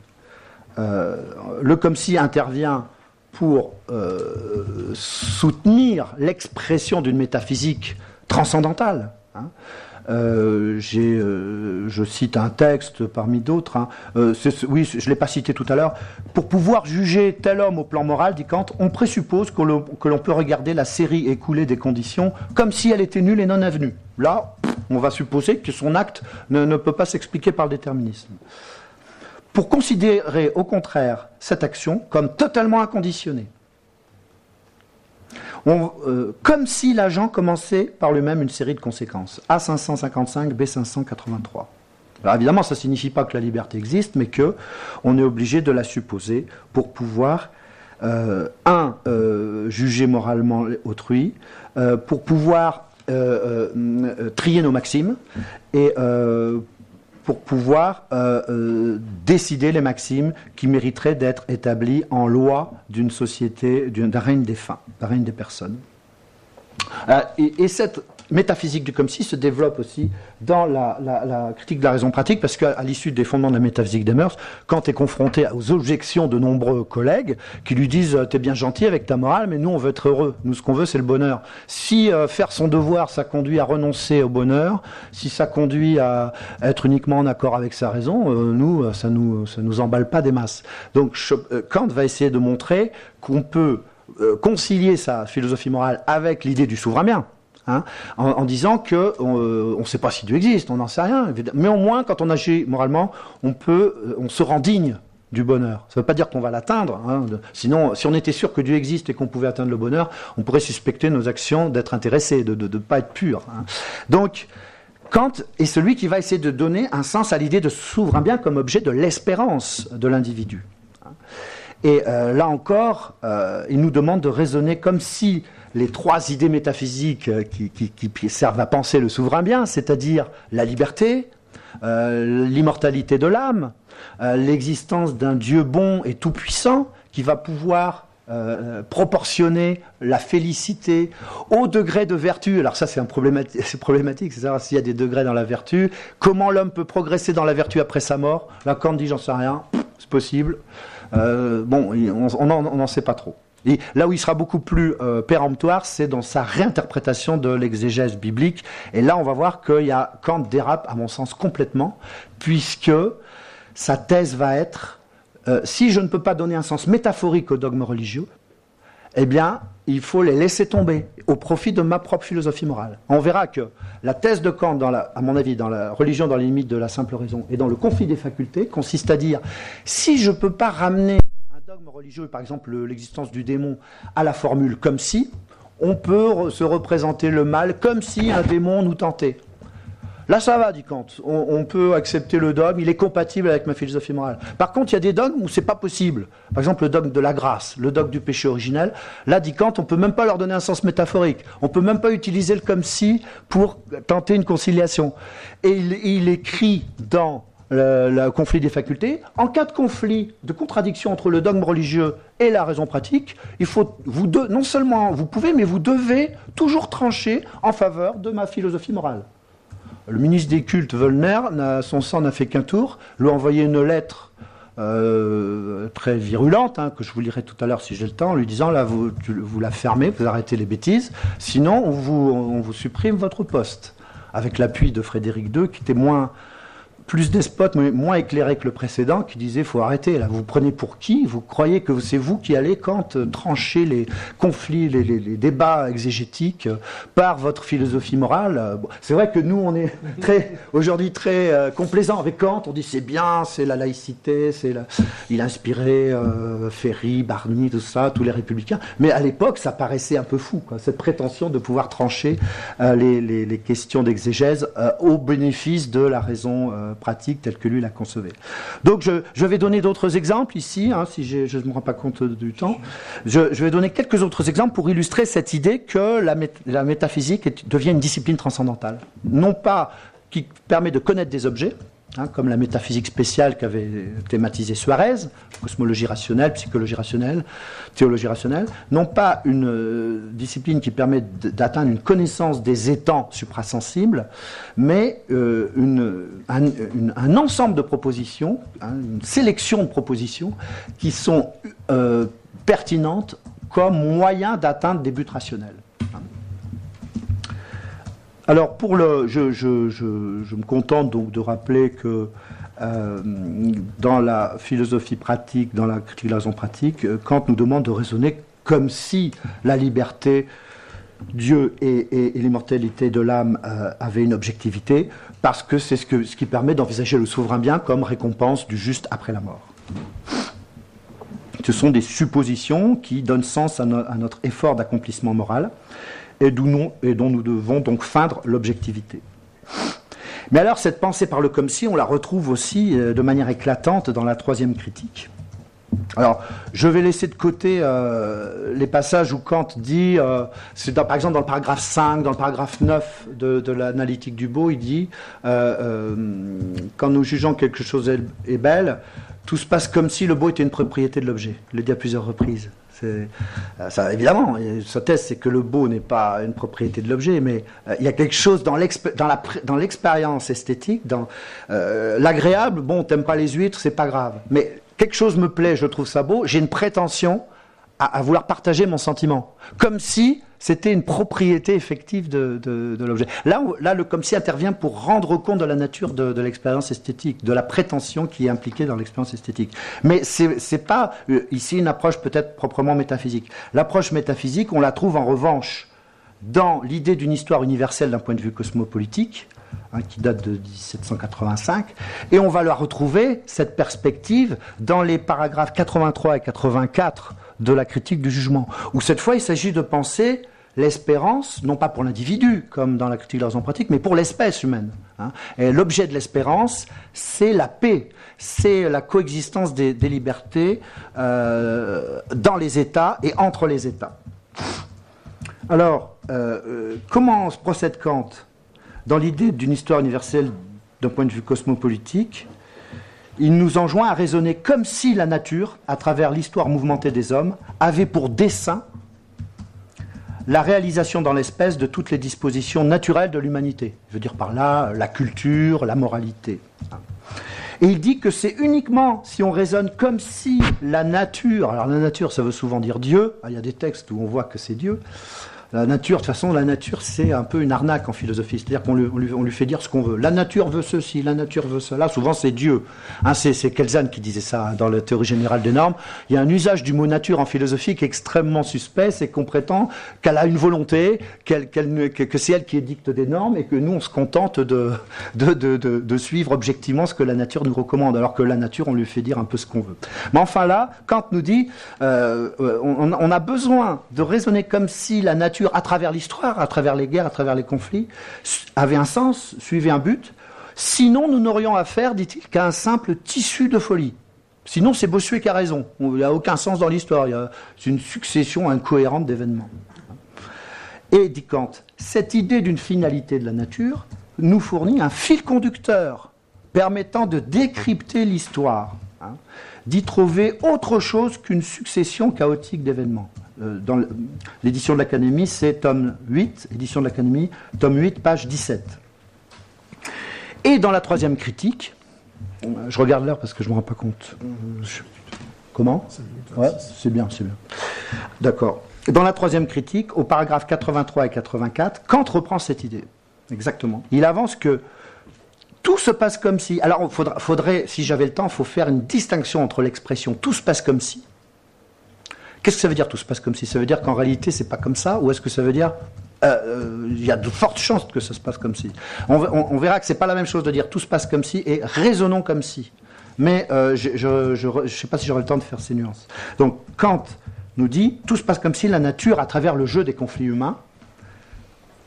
le comme si intervient pour euh, soutenir l'expression d'une métaphysique transcendantale. Hein. Euh, je cite un texte parmi d'autres. Hein. oui, je ne l'ai pas cité tout à l'heure. Pour pouvoir juger tel homme au plan moral, dit Kant, on présuppose que l'on peut regarder la série écoulée des conditions comme si elle était nulle et non avenue. Là, on va supposer que son acte ne, ne peut pas s'expliquer par le déterminisme pour considérer au contraire cette action comme totalement inconditionnée. Euh, comme si l'agent commençait par lui-même une série de conséquences. A555, B583. Alors évidemment, ça ne signifie pas que la liberté existe, mais que on est obligé de la supposer pour pouvoir, euh, un, euh, juger moralement autrui, pour pouvoir trier nos maximes, et pour pouvoir euh, euh, décider les maximes qui mériteraient d'être établies en loi d'une société, d'un règne des fins, d'un règne des personnes. Euh, et, cette métaphysique du comme si se développe aussi dans la, critique de la raison pratique, parce qu'à l'issue des fondements de la métaphysique des mœurs, quand est confronté aux objections de nombreux collègues qui lui disent T'es bien gentil avec ta morale, mais nous on veut être heureux. Nous ce qu'on veut c'est le bonheur. Si euh, faire son devoir ça conduit à renoncer au bonheur, si ça conduit à être uniquement en accord avec sa raison, euh, nous ça nous ça nous emballe pas des masses. Donc Kant va essayer de montrer qu'on peut concilier sa philosophie morale avec l'idée du souverain bien. Hein, en, disant que euh, on ne sait pas si Dieu existe, on n'en sait rien. Mais au moins, quand on agit moralement, on euh, se rend digne du bonheur. Ça ne veut pas dire qu'on va l'atteindre. Hein, sinon, si on était sûr que Dieu existe et qu'on pouvait atteindre le bonheur, on pourrait suspecter nos actions d'être intéressées, de ne pas être pures. Hein. Donc, Kant est celui qui va essayer de donner un sens à l'idée de souverain bien comme objet de l'espérance de l'individu. Et euh, là encore, il nous demande de raisonner comme si les trois idées métaphysiques euh, qui, servent à penser le souverain bien, c'est-à-dire la liberté, l'immortalité de l'âme, l'existence d'un Dieu bon et tout-puissant qui va pouvoir proportionner la félicité au degré de vertu. Alors ça, c'est un problématique, problématique, c'est savoir s'il y a des degrés dans la vertu. Comment l'homme peut progresser dans la vertu après sa mort? Là, Kant dit, j'en sais rien, c'est possible. bon, on n'en sait pas trop. Là où il sera beaucoup plus euh, péremptoire, c'est dans sa réinterprétation de l'exégèse biblique. Et là, on va voir qu'il y a Kant dérape, à mon sens, complètement, puisque sa thèse va être euh, si je ne peux pas donner un sens métaphorique aux dogmes religieux, eh bien, il faut les laisser tomber au profit de ma propre philosophie morale. On verra que la thèse de Kant, à mon avis, dans la religion dans les limites de la simple raison et dans le conflit des facultés, consiste à dire si je ne peux pas ramener religieux, par exemple l'existence du démon, à la formule comme si, on peut se représenter le mal comme si un démon nous tentait. Là, ça va, dit Kant. On, peut accepter le dogme, il est compatible avec ma philosophie morale. Par contre, il y a des dogmes où c'est pas possible. Par exemple, le dogme de la grâce, le dogme du péché originel. Là, dit Kant, on peut même pas leur donner un sens métaphorique. On peut même pas utiliser le comme si pour tenter une conciliation. Et il écrit dans le, conflit des facultés. En cas de conflit, de contradiction entre le dogme religieux et la raison pratique, il faut non seulement vous pouvez, mais vous devez toujours trancher en faveur de ma philosophie morale. Le ministre des cultes, Völner, son sang n'a fait qu'un tour, lui a envoyé une lettre euh, très virulente, hein, que je vous lirai tout à l'heure si j'ai le temps, en lui disant là, vous, vous la fermez, vous arrêtez les bêtises, sinon on vous, on vous supprime votre poste. Avec l'appui de Frédéric II, qui était moins plus despote, mais moins éclairé que le précédent, qui disait faut arrêter. Là, vous prenez pour qui? Vous croyez que c'est vous qui allez quand euh, trancher les conflits, les, débats exégétiques euh, par votre philosophie morale? Euh, C'est vrai que nous, on est très aujourd'hui très complaisant avec Kant. On dit c'est bien, c'est la laïcité, c'est il a inspiré Ferry, Barney, tout ça, tous les républicains. Mais à l'époque, ça paraissait un peu fou, quoi, cette prétention de pouvoir trancher les, les, questions d'exégèse au bénéfice de la raison pratique telle que lui la concevait. Donc je, vais donner d'autres exemples ici, hein, si je ne me rends pas compte du temps. Je, vais donner quelques autres exemples pour illustrer cette idée que la, la métaphysique devient une discipline transcendantale. Non pas qui permet de connaître des objets, Hein, comme la métaphysique spéciale qu'avait thématisé Suarez, cosmologie rationnelle, psychologie rationnelle, théologie rationnelle, non pas une euh, discipline qui permet d'atteindre une connaissance des étangs suprasensibles, mais euh, un, ensemble de propositions, hein, une sélection de propositions qui sont euh, pertinentes comme moyen d'atteindre des buts rationnels. Alors, pour le, je, me contente donc de rappeler que euh, dans la philosophie pratique, dans la critique de la raison pratique, euh, Kant nous demande de raisonner comme si la liberté, Dieu et, l'immortalité de l'âme euh, avaient une objectivité, parce que c'est ce, qui permet d'envisager le souverain bien comme récompense du juste après la mort. Ce sont des suppositions qui donnent sens à notre effort d'accomplissement moral et, dont nous devons donc feindre l'objectivité. Mais alors cette pensée par le comme si, on la retrouve aussi euh, de manière éclatante dans la troisième critique. Alors, je vais laisser de côté euh, les passages où Kant dit, euh, par exemple dans le paragraphe 5, dans le paragraphe 9 de, l'analytique du beau, il dit, quand nous jugeons quelque chose est, est, belle, tout se passe comme si le beau était une propriété de l'objet. Il le dit à plusieurs reprises. Euh, ça, évidemment, sa thèse, c'est que le beau n'est pas une propriété de l'objet, mais euh, il y a quelque chose dans l'expérience esthétique, dans euh, l'agréable. Bon, t'aimes pas les huîtres, c'est pas grave. Mais quelque chose me plaît, je trouve ça beau. J'ai une prétention à, vouloir partager mon sentiment, comme si c'était une propriété effective de, l'objet. Là, là, le comme intervient pour rendre compte de la nature de, l'expérience esthétique, de la prétention qui est impliquée dans l'expérience esthétique. Mais ce n'est pas euh, ici une approche peut-être proprement métaphysique. L'approche métaphysique, on la trouve en revanche dans l'idée d'une histoire universelle d'un point de vue cosmopolitique, hein, qui date de 1785, et on va la retrouver, cette perspective, dans les paragraphes 83 et 84 de la critique du jugement, où cette fois il s'agit de penser l'espérance, non pas pour l'individu, comme dans la critique de la raison pratique, mais pour l'espèce humaine. Hein. Et l'objet de l'espérance, c'est la paix, c'est la coexistence des, libertés euh, dans les États et entre les États. Alors, euh, euh, comment se procède Kant dans l'idée d'une histoire universelle d'un point de vue cosmopolitique, il nous enjoint à raisonner comme si la nature, à travers l'histoire mouvementée des hommes, avait pour dessein la réalisation dans l'espèce de toutes les dispositions naturelles de l'humanité. Je veux dire par là la culture, la moralité. Et il dit que c'est uniquement si on raisonne comme si la nature, alors la nature ça veut souvent dire Dieu, il y a des textes où on voit que c'est Dieu, la nature, de toute façon, la nature, c'est un peu une arnaque en philosophie. C'est-à-dire qu'on lui, fait dire ce qu'on veut. La nature veut ceci, la nature veut cela. Souvent, c'est Dieu. Hein, c'est, Kelzan qui disait ça hein, dans la théorie générale des normes. Il y a un usage du mot nature en philosophie qui est extrêmement suspect. C'est qu'on prétend qu'elle a une volonté, que, c'est elle qui édicte des normes et que nous, on se contente de, suivre objectivement ce que la nature nous recommande. Alors que la nature, on lui fait dire un peu ce qu'on veut. Mais enfin là, Kant nous dit, euh, on, on a besoin de raisonner comme si la nature à travers l'histoire, à travers les guerres, à travers les conflits, avait un sens, suivait un but. Sinon, nous n'aurions affaire, dit-il, qu'à un simple tissu de folie. Sinon, c'est Bossuet qui a raison. Il n'y a aucun sens dans l'histoire. C'est une succession incohérente d'événements. Et, dit Kant, cette idée d'une finalité de la nature nous fournit un fil conducteur permettant de décrypter l'histoire, hein, d'y trouver autre chose qu'une succession chaotique d'événements. Euh, dans l'édition de l'Académie, c'est tome 8, édition de l'Académie, tome 8, page 17. Et dans la troisième critique, je regarde l'heure parce que je ne me rends pas compte. Comment Ouais, c'est bien, c'est bien. D'accord. Dans la troisième critique, au paragraphe 83 et 84, Kant reprend cette idée. Exactement. Il avance que tout se passe comme si. Alors, faudrait, si j'avais le temps, il faut faire une distinction entre l'expression tout se passe comme si Qu'est-ce que ça veut dire tout se passe comme si Ça veut dire qu'en réalité c'est pas comme ça Ou est-ce que ça veut dire euh, euh, il y a de fortes chances que ça se passe comme si? On, verra que c'est pas la même chose de dire tout se passe comme si et raisonnons comme si. Mais euh, je ne sais pas si j'aurai le temps de faire ces nuances. Donc Kant nous dit tout se passe comme si la nature, à travers le jeu des conflits humains,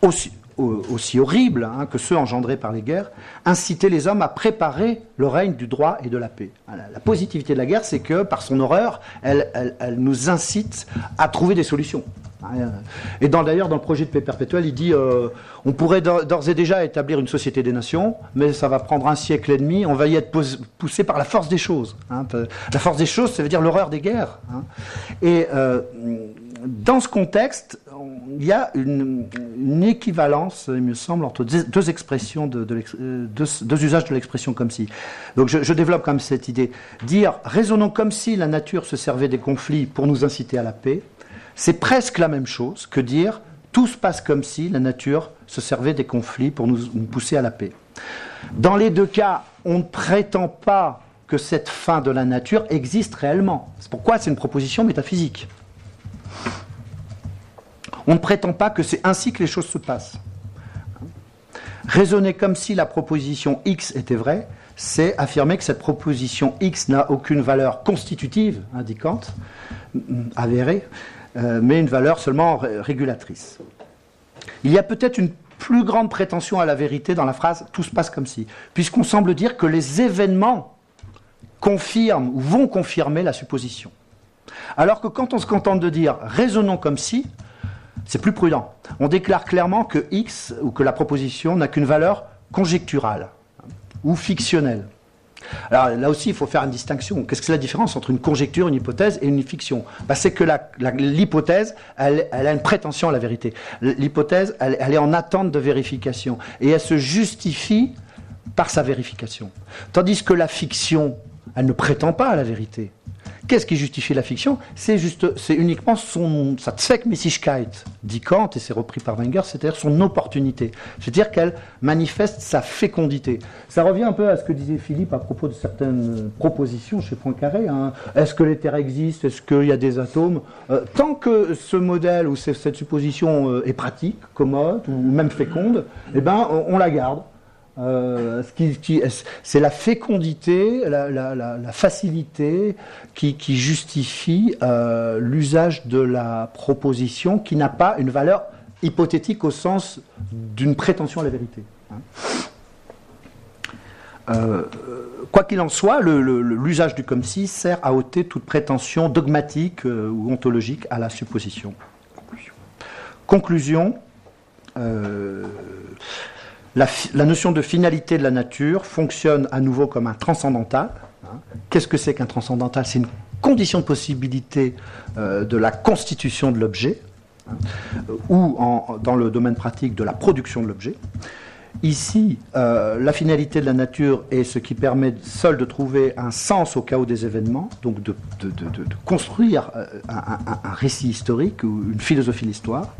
aussi, aussi horribles hein, que ceux engendrés par les guerres, inciter les hommes à préparer le règne du droit et de la paix. La positivité de la guerre, c'est que par son horreur, elle, nous incite à trouver des solutions. Et d'ailleurs, dans le projet de paix perpétuelle, il dit euh, on pourrait d'ores et déjà établir une société des nations, mais ça va prendre un siècle et demi. On va y être poussé par la force des choses. Hein. La force des choses, ça veut dire l'horreur des guerres. Hein. Et euh, dans ce contexte, il y a une, équivalence, il me semble, entre deux, expressions, euh, deux, usages de l'expression comme si. Donc je, développe comme cette idée. Dire raisonnons comme si la nature se servait des conflits pour nous inciter à la paix, c'est presque la même chose que dire tout se passe comme si la nature se servait des conflits pour nous pousser à la paix. Dans les deux cas, on ne prétend pas que cette fin de la nature existe réellement. C'est pourquoi c'est une proposition métaphysique. On ne prétend pas que c'est ainsi que les choses se passent. Raisonner comme si la proposition X était vraie, c'est affirmer que cette proposition X n'a aucune valeur constitutive, indiquante, avérée, euh, mais une valeur seulement régulatrice. Il y a peut-être une plus grande prétention à la vérité dans la phrase tout se passe comme si, puisqu'on semble dire que les événements confirment ou vont confirmer la supposition. Alors que quand on se contente de dire raisonnons comme si, c'est plus prudent. On déclare clairement que X ou que la proposition n'a qu'une valeur conjecturale ou fictionnelle. Alors là aussi, il faut faire une distinction. Qu'est-ce que c'est la différence entre une conjecture, une hypothèse et une fiction? Bah, C'est que l'hypothèse, elle, a une prétention à la vérité. L'hypothèse, elle, elle est en attente de vérification. Et elle se justifie par sa vérification. Tandis que la fiction, elle ne prétend pas à la vérité. Qu'est-ce qui justifie la fiction C'est juste, c'est uniquement son, sa Zweckmäßigkeit, dit Kant, et c'est repris par Wenger, c'est-à-dire son opportunité. C'est-à-dire qu'elle manifeste sa fécondité. Ça revient un peu à ce que disait Philippe à propos de certaines propositions chez Poincaré. Hein. Est-ce que les terres existent? Est-ce qu'il y a des atomes? Euh, Tant que ce modèle ou cette supposition euh, est pratique, commode ou même féconde, eh ben, on la garde. Euh, c'est la fécondité, la, facilité qui, justifie euh, l'usage de la proposition qui n'a pas une valeur hypothétique au sens d'une prétention à la vérité. Hein. Euh, quoi qu'il en soit, l'usage du comme si sert à ôter toute prétention dogmatique ou ontologique à la supposition. Conclusion. Conclusion La, notion de finalité de la nature fonctionne à nouveau comme un transcendantal. Hein. Qu'est-ce que c'est qu'un transcendantal? C'est une condition de possibilité euh, de la constitution de l'objet, hein, ou dans le domaine pratique de la production de l'objet. Ici, euh, la finalité de la nature est ce qui permet seul de trouver un sens au chaos des événements, donc de, construire euh, un, récit historique ou une philosophie de l'histoire.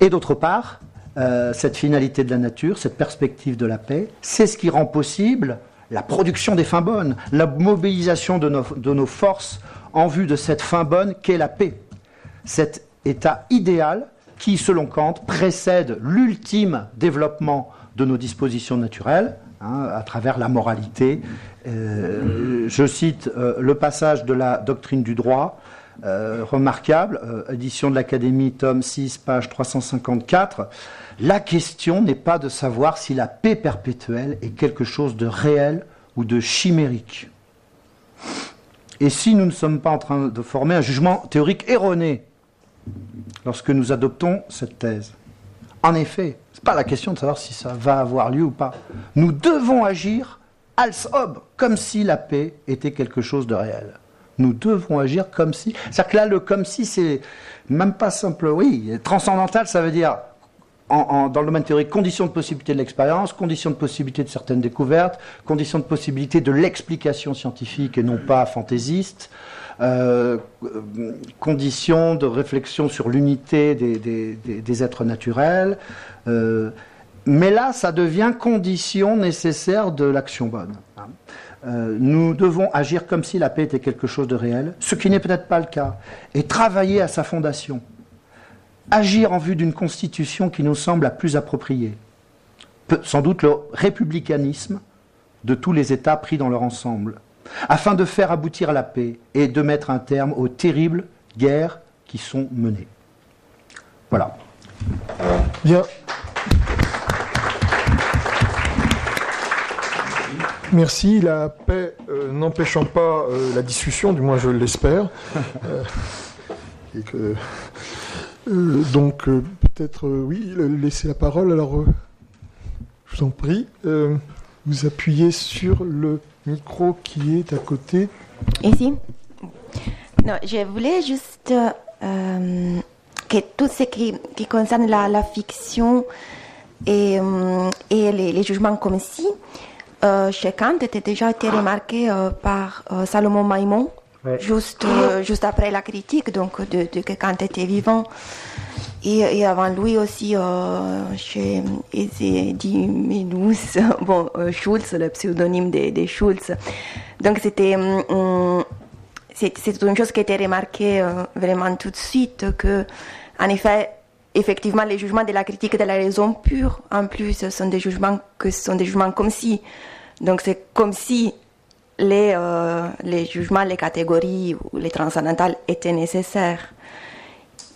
Et d'autre part, euh, cette finalité de la nature, cette perspective de la paix, c'est ce qui rend possible la production des fins bonnes, la mobilisation de nos, forces en vue de cette fin bonne qu'est la paix. Cet état idéal qui, selon Kant, précède l'ultime développement de nos dispositions naturelles, hein, à travers la moralité. Euh, je cite euh, le passage de la doctrine du droit, remarquable, édition de l'Académie, tome 6, page 354. La question n'est pas de savoir si la paix perpétuelle est quelque chose de réel ou de chimérique. Et si nous ne sommes pas en train de former un jugement théorique erroné lorsque nous adoptons cette thèse. En effet, ce n'est pas la question de savoir si ça va avoir lieu ou pas. Nous devons agir als ob, comme si la paix était quelque chose de réel. Nous devons agir comme si. C'est-à-dire que là, le comme si, c'est même pas simple. Oui, transcendantal, ça veut dire dans le domaine théorique, conditions de possibilité de l'expérience, conditions de possibilité de certaines découvertes, conditions de possibilité de l'explication scientifique et non pas fantaisiste, euh, conditions de réflexion sur l'unité des, êtres naturels. Euh, mais là, ça devient condition nécessaire de l'action bonne. Euh, nous devons agir comme si la paix était quelque chose de réel, ce qui n'est peut-être pas le cas, et travailler à sa fondation agir en vue d'une constitution qui nous semble la plus appropriée. sans doute le républicanisme de tous les États pris dans leur ensemble, afin de faire aboutir la paix et de mettre un terme aux terribles guerres qui sont menées. Voilà. Bien. Merci. La paix euh, n'empêchant pas euh, la discussion, du moins je l'espère. Euh, et que euh, donc, euh, peut-être, euh, oui, laisser la parole. Alors, je vous en prie, vous appuyez sur le micro qui est à côté. Ici Non, je voulais juste que tout ce qui, concerne la, fiction et, et les, jugements comme si, chez Kant, était déjà été remarqué par Salomon Maimon juste, euh, juste après la critique donc, de, de que Kant était vivant. Et, avant lui aussi, euh, chez Minus, bon, euh, Schulz, le pseudonyme de, de Schulz. Donc c'était um, c'est une chose qui a été remarquée euh, vraiment tout de suite, que, en effet, effectivement, les jugements de la critique de la raison pure, en plus, sont des jugements que sont des jugements comme si. Donc c'est comme si les, euh, les jugements, les catégories les transcendantales étaient nécessaires.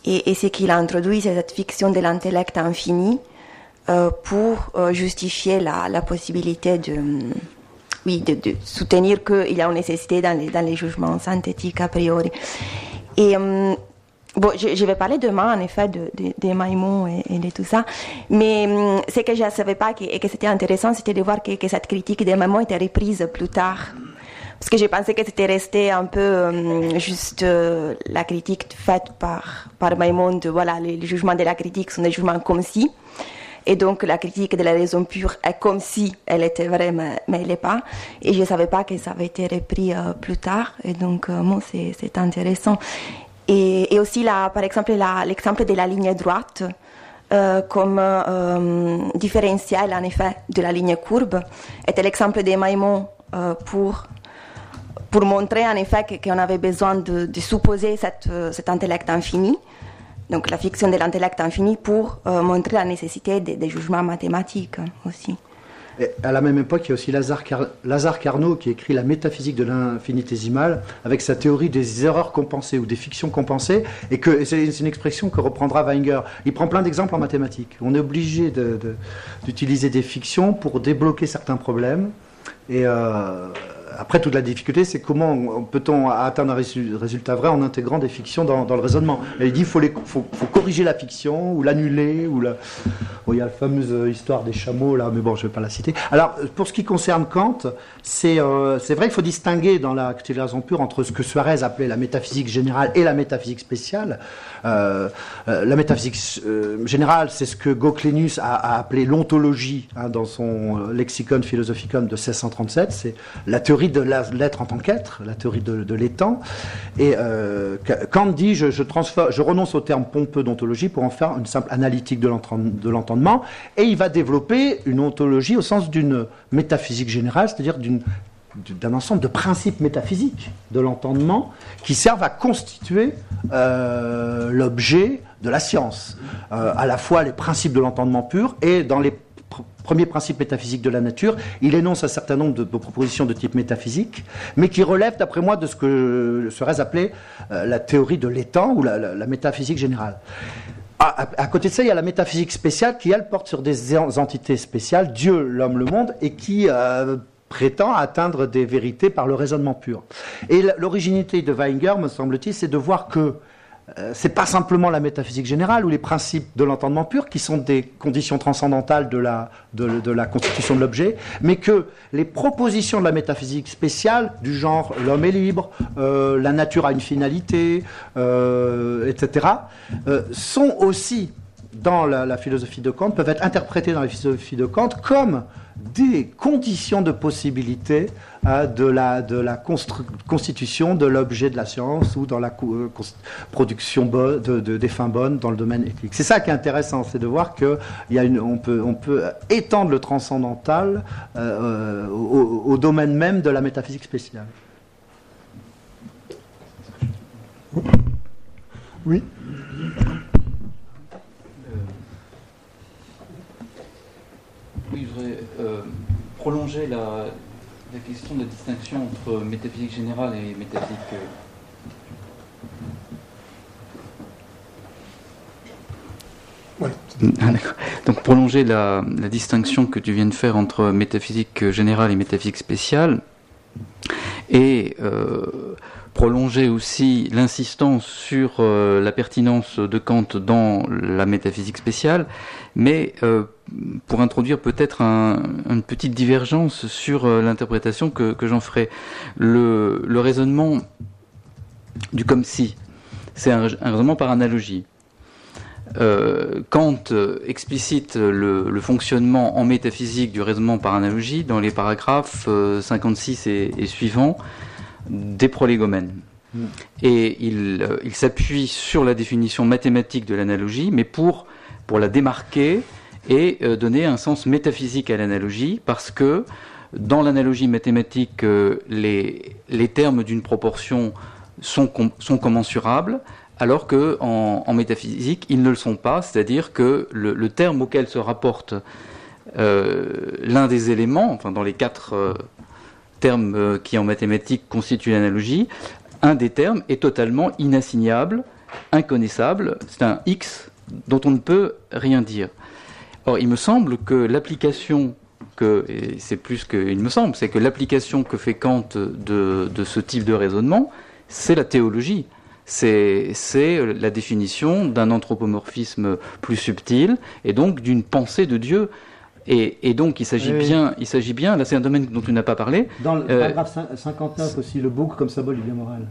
Et, et ce qu'il a introduit, c'est cette fiction de l'intellect infini euh, pour euh, justifier la, possibilité de, oui, de, soutenir qu'il y a une nécessité dans les, dans les jugements synthétiques a priori. Et euh, Bon, je, je, vais parler demain, en effet, de, de, de et, et, de tout ça. Mais hum, ce que je ne savais pas et que c'était intéressant, c'était de voir que, que, cette critique de Maïmon était reprise plus tard. Parce que j'ai pensé que c'était resté un peu hum, juste euh, la critique faite par, par Maïmon, de, voilà, les, jugements de la critique sont des jugements comme si. Et donc la critique de la raison pure est comme si elle était vraie, mais, elle n'est pas. Et je ne savais pas que ça avait été repris euh, plus tard. Et donc, euh, bon, c'est intéressant. Et, aussi, par exemple, l'exemple de la ligne droite euh, comme euh, différentiel, en de la ligne courbe, était l'exemple de Maimon euh, pour, pour montrer, en effet, qu'on avait besoin de, supposer cet intellect infini donc la fiction de l'intellect infini pour montrer la nécessité des jugements mathématiques aussi à la même époque, il y a aussi Lazare, Carnot qui écrit La métaphysique de l'infinitésimal avec sa théorie des erreurs compensées ou des fictions compensées. Et que c'est une expression que reprendra Weinger. Il prend plein d'exemples en mathématiques. On est obligé d'utiliser des fictions pour débloquer certains problèmes. Et, euh, après, toute la difficulté, c'est comment peut-on atteindre un résultat vrai en intégrant des fictions dans, le raisonnement. il dit qu'il faut, corriger la fiction, ou l'annuler, la... il y a la fameuse histoire des chameaux, là, mais bon, je ne vais pas la citer. Alors, pour ce qui concerne Kant, c'est euh, vrai qu'il faut distinguer dans la raison pure entre ce que Suarez appelait la métaphysique générale et la métaphysique spéciale. Euh, euh, la métaphysique générale, c'est ce que Goclenius a, appelé l'ontologie hein, dans son Lexicon Philosophicum de 1637. C'est la théorie de l'être en tant qu'être, la théorie de, l'étang. Et euh, Kant dit je renonce au terme pompeux d'ontologie pour en faire une simple analytique de l'entendement. Et il va développer une ontologie au sens d'une métaphysique générale, c'est-à-dire d'un ensemble de principes métaphysiques de l'entendement qui servent à constituer euh, l'objet de la science, euh, à la fois les principes de l'entendement pur et dans les premier principe métaphysique de la nature, il énonce un certain nombre de, propositions de type métaphysique, mais qui relèvent, d'après moi, de ce que serait appelé euh, la théorie de l'étang ou la, métaphysique générale. À, côté de ça, il y a la métaphysique spéciale qui, elle, porte sur des entités spéciales, Dieu, l'homme, le monde, et qui euh, prétend atteindre des vérités par le raisonnement pur. Et l'originalité de Weinger, me semble-t-il, c'est de voir que c'est pas simplement la métaphysique générale ou les principes de l'entendement pur qui sont des conditions transcendantales de la, de, la constitution de l'objet, mais que les propositions de la métaphysique spéciale, du genre l'homme est libre, euh, la nature a une finalité, euh, etc., sont aussi dans la, philosophie de Kant, peuvent être interprétées dans la philosophie de Kant comme des conditions de possibilité euh, de la, de la constitution de l'objet de la science ou dans la euh, production de, des fins bonnes dans le domaine éthique. C'est ça qui est intéressant, c'est de voir qu'on peut, on peut étendre le transcendantal euh, au, au, domaine même de la métaphysique spéciale. Oui. Oui, je voudrais euh, prolonger la, question de la distinction entre métaphysique générale et métaphysique. Euh, ah, Donc prolonger la, distinction que tu viens de faire entre métaphysique générale et métaphysique spéciale, et euh, prolonger aussi l'insistance sur la pertinence de Kant dans la métaphysique spéciale, mais pour introduire peut-être une petite divergence sur euh, l'interprétation que, j'en ferai. Le, raisonnement du comme si, c'est un, raisonnement par analogie. Euh, Kant explicite le, fonctionnement en métaphysique du raisonnement par analogie dans les paragraphes 56 euh, et, suivants des prolégomènes. Mm. Et il, il s'appuie sur la définition mathématique de l'analogie, mais pour, pour la démarquer et euh, donner un sens métaphysique à l'analogie, parce que dans l'analogie mathématique, euh, les, les, termes d'une proportion sont, sont commensurables, alors que en, métaphysique, ils ne le sont pas, c'est-à-dire que le, terme auquel se rapporte euh, l'un des éléments, enfin dans les quatre termes qui en mathématiques constituent l'analogie, un des termes est totalement inassignable, inconnaissable, c'est un X dont on ne peut rien dire. Or, il me semble que l'application que, c'est plus que, il me semble, c'est que l'application que fait Kant de, de ce type de raisonnement, c'est la théologie. C'est, c'est la définition d'un anthropomorphisme plus subtil et donc d'une pensée de Dieu. Et, et, donc, il s'agit bien, il s'agit bien, là c'est un domaine dont tu n'as pas parlé. Dans le euh, paragraphe 59 aussi, le bouc comme symbole du bien moral.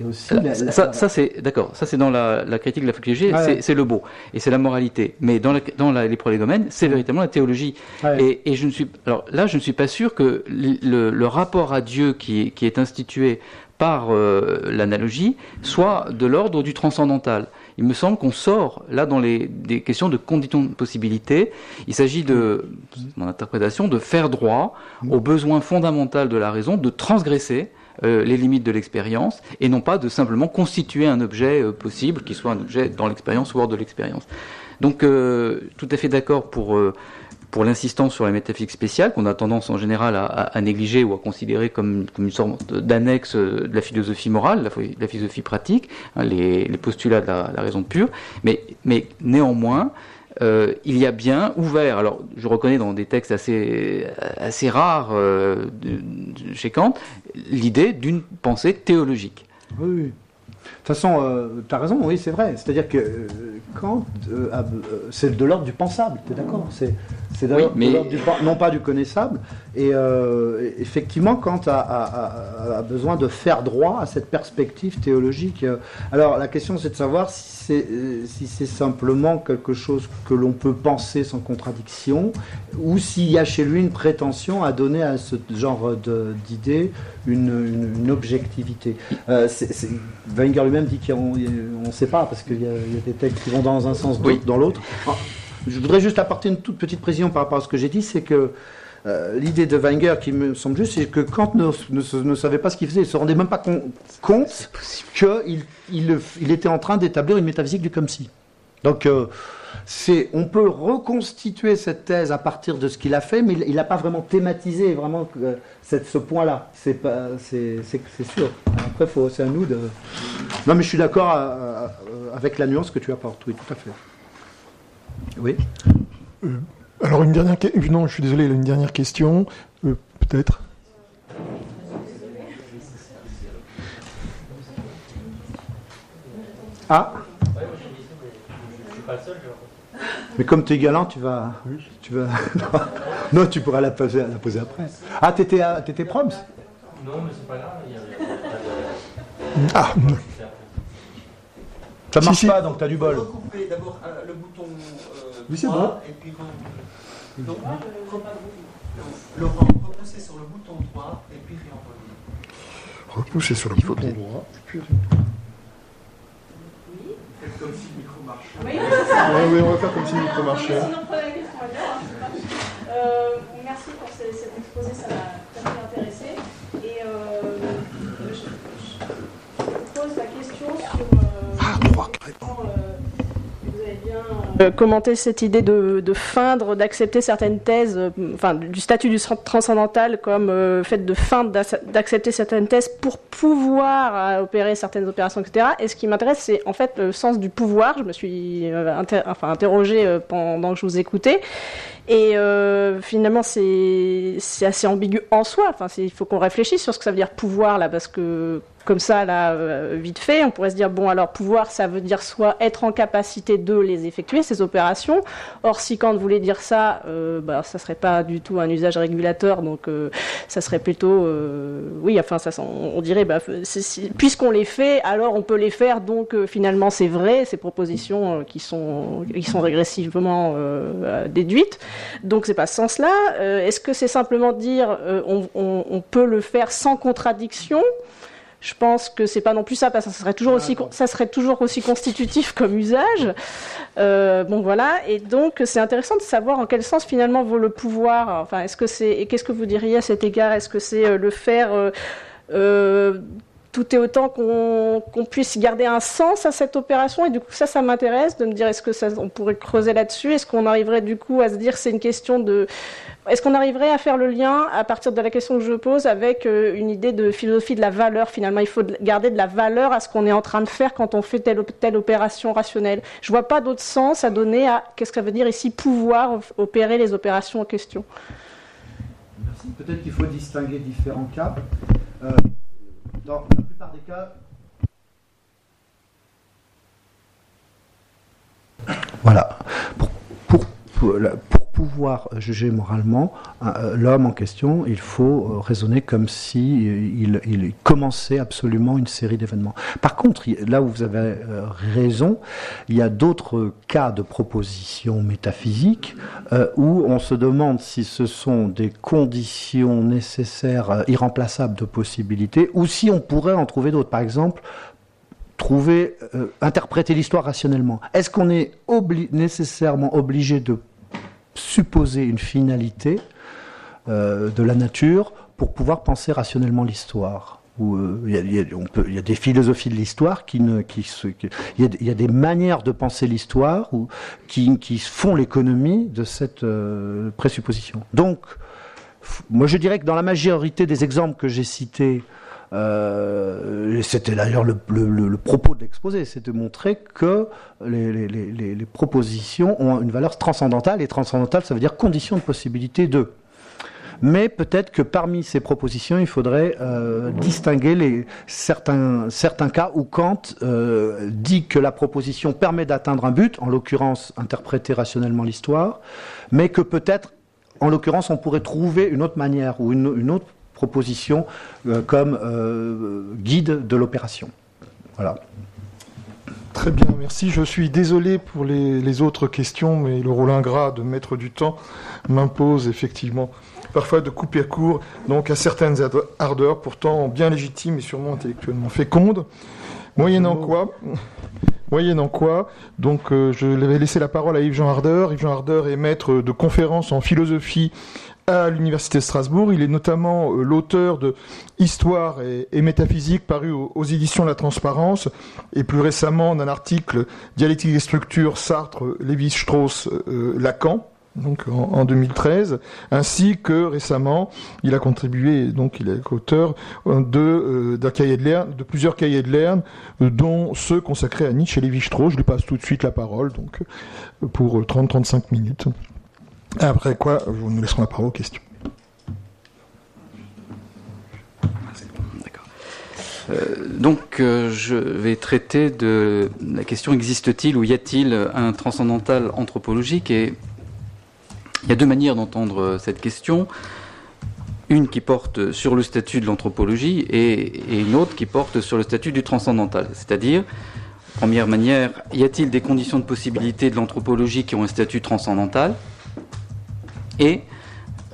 Euh, ça, c'est d'accord. Ça, c'est dans la, critique de la faculté c'est le beau et c'est la moralité. Mais dans, dans les prolégomènes, c'est véritablement la théologie. Et, je ne suis alors là, je ne suis pas sûr que le, rapport à Dieu qui, qui est institué par euh, l'analogie soit de l'ordre du transcendantal. Il me semble qu'on sort là dans les des questions de conditions de possibilité. Il s'agit de, mon interprétation, de faire droit au besoin fondamental de la raison de transgresser euh, les limites de l'expérience et non pas de simplement constituer un objet euh, possible qui soit un objet dans l'expérience ou hors de l'expérience. Donc euh, tout à fait d'accord pour pour l'insistance sur la métaphysique spéciale, qu'on a tendance en général à, négliger ou à considérer comme, une sorte d'annexe de la philosophie morale, la, la philosophie pratique, hein, les, postulats de la, raison pure, mais, mais néanmoins, euh, il y a bien ouvert, alors je reconnais dans des textes assez, assez rares euh, chez Kant, l'idée d'une pensée théologique. Oui, de toute façon, euh, tu as raison, oui, c'est vrai. C'est-à-dire que euh, Kant, euh, c'est de l'ordre du pensable, tu es d'accord? C'est de l'ordre du non pas du connaissable. Et effectivement, Kant a, besoin de faire droit à cette perspective théologique. Alors, la question, c'est de savoir si c'est si simplement quelque chose que l'on peut penser sans contradiction, ou s'il y a chez lui une prétention à donner à ce genre d'idée une, objectivité. Wenger lui-même dit qu'on ne sait pas, parce qu'il y, a des textes qui vont dans un sens, d'autres dans l'autre. Je voudrais juste apporter une toute petite précision par rapport à ce que j'ai dit, c'est que euh, l'idée de Wenger qui me semble juste, c'est que Kant ne, ne, savait pas ce qu'il faisait, il ne se rendait même pas compte qu'il il, était en train d'établir une métaphysique du comme si. Donc, euh, on peut reconstituer cette thèse à partir de ce qu'il a fait, mais il n'a pas vraiment thématisé vraiment euh, ce point-là. C'est sûr. Après, c'est à nous de. Non, mais je suis d'accord avec la nuance que tu apportes. Oui, tout à fait. Oui. Alors une dernière. Non, je suis désolé. Une dernière question, peut-être. Ah. Mais comme tu es galant, tu vas. Tu vas... non, tu pourras la poser, la poser après. Ah, t'étais, étais proms? Non, mais c'est pas grave. Il y a... Ah Ça marche pas, donc tu as du bol. D'abord euh, le bouton euh, oui, c'est bon. et puis donc, Laurent, repousser sur le bouton droit et puis réenvoyer. Repousser sur le bouton droit et puis Oui. Faites comme si oui, oui, on va faire comme si le marchait. Sinon, prenez la question ailleurs. Euh, merci pour cet exposé, ça m'a très intéressé. Commenter cette idée de, feindre, d'accepter certaines thèses, euh, enfin du statut du transcendantal comme euh, fait de feindre d'accepter certaines thèses pour pouvoir opérer certaines opérations, etc. Et ce qui m'intéresse, c'est en fait le sens du pouvoir. Je me suis enfin, interrogée pendant que je vous écoutais. Et finalement, c'est assez ambigu en soi. Enfin, il faut qu'on réfléchisse sur ce que ça veut dire pouvoir là, parce que comme ça, là, euh, vite fait, on pourrait se dire, bon, alors pouvoir, ça veut dire soit être en capacité de les effectuer, ces opérations. Or, si Kant voulait dire ça, euh, bah, ça serait pas du tout un usage régulateur, donc euh, ça serait plutôt, euh, oui, enfin, ça, on, dirait, bah, puisqu'on les fait, alors on peut les faire, donc finalement, c'est vrai, ces propositions qui, sont, qui sont régressivement déduites. Donc, c'est pas ce sens-là. Est-ce que c'est simplement dire, on, on peut le faire sans contradiction? Je pense que c'est pas non plus ça, parce que ça serait toujours aussi, ça serait toujours aussi constitutif comme usage. Euh, bon voilà, et donc c'est intéressant de savoir en quel sens finalement vaut le pouvoir. Enfin, est-ce que c'est et qu'est-ce que vous diriez à cet égard? Est-ce que c'est euh, le faire euh, tout est autant qu'on puisse garder un sens à cette opération et du coup ça ça m'intéresse de me dire est-ce que ça on pourrait creuser là-dessus? Est-ce qu'on arriverait du coup à se dire c'est une question de est-ce qu'on arriverait à faire le lien à partir de la question que je pose avec euh, une idée de philosophie de la valeur Finalement, il faut garder de la valeur à ce qu'on est en train de faire quand on fait telle, telle opération rationnelle. Je vois pas d'autre sens à donner à qu'est-ce que ça veut dire ici pouvoir opérer les opérations en question. Merci. Peut-être qu'il faut distinguer différents cas. Euh, plupart des cas, Voilà. Pour, pour, pour, pouvoir juger moralement euh, l'homme en question, il faut euh, raisonner comme si euh, il, commençait absolument une série d'événements. Par contre, là où vous avez raison, il y a d'autres cas de propositions métaphysiques où on se demande si ce sont des conditions nécessaires, irremplaçables de possibilités, ou si on pourrait en trouver d'autres. Par exemple, trouver, interpréter l'histoire rationnellement. Est-ce qu'on est, nécessairement obligé de supposer une finalité euh, de la nature pour pouvoir penser rationnellement l'histoire. Euh, il y, a des philosophies de l'histoire qui ne, qui, il, y a, des manières de penser l'histoire qui, qui font l'économie de cette euh, présupposition. Donc, moi je dirais que dans la majorité des exemples que j'ai cités, euh, c'était d'ailleurs le, propos de l'exposé, c'est de montrer que les, propositions ont une valeur transcendantale, et transcendantale, ça veut dire condition de possibilité de. Mais peut-être que parmi ces propositions, il faudrait euh, distinguer certains cas où Kant euh, dit que la proposition permet d'atteindre un but, en l'occurrence interpréter rationnellement l'histoire, mais que peut-être, en l'occurrence, on pourrait trouver une autre manière ou une autre proposition euh, comme euh, guide de l'opération. Voilà. Très bien, merci. Je suis désolé pour les, autres questions, mais le rôle ingrat de mettre du temps m'impose effectivement parfois de couper court donc à certaines ardeurs, pourtant bien légitimes et sûrement intellectuellement fécondes. Moyennant quoi, moyennant quoi, donc euh, je vais laisser la parole à Yves-Jean Ardeur. Yves-Jean Ardeur est maître de conférences en philosophie à l'Université de Strasbourg. Il est notamment euh, l'auteur de Histoire et, métaphysique paru aux, éditions La Transparence et plus récemment d'un article Dialectique des structures Sartre, Lévi-Strauss, euh, Lacan donc en, 2013, ainsi que récemment, il a contribué, donc il est auteur euh, de, cahier de de plusieurs cahiers de Lerne, dont ceux consacrés à Nietzsche et Lévi-Strauss. Je lui passe tout de suite la parole, donc pour 30-35 minutes. Après quoi, nous laisserons la parole aux questions. Euh, donc, euh, je vais traiter de la question existe-t-il ou y a-t-il un transcendantal anthropologique Et il y a deux manières d'entendre cette question. Une qui porte sur le statut de l'anthropologie et, une autre qui porte sur le statut du transcendantal. C'est-à-dire, première manière, y a-t-il des conditions de possibilité de l'anthropologie qui ont un statut transcendantal? Et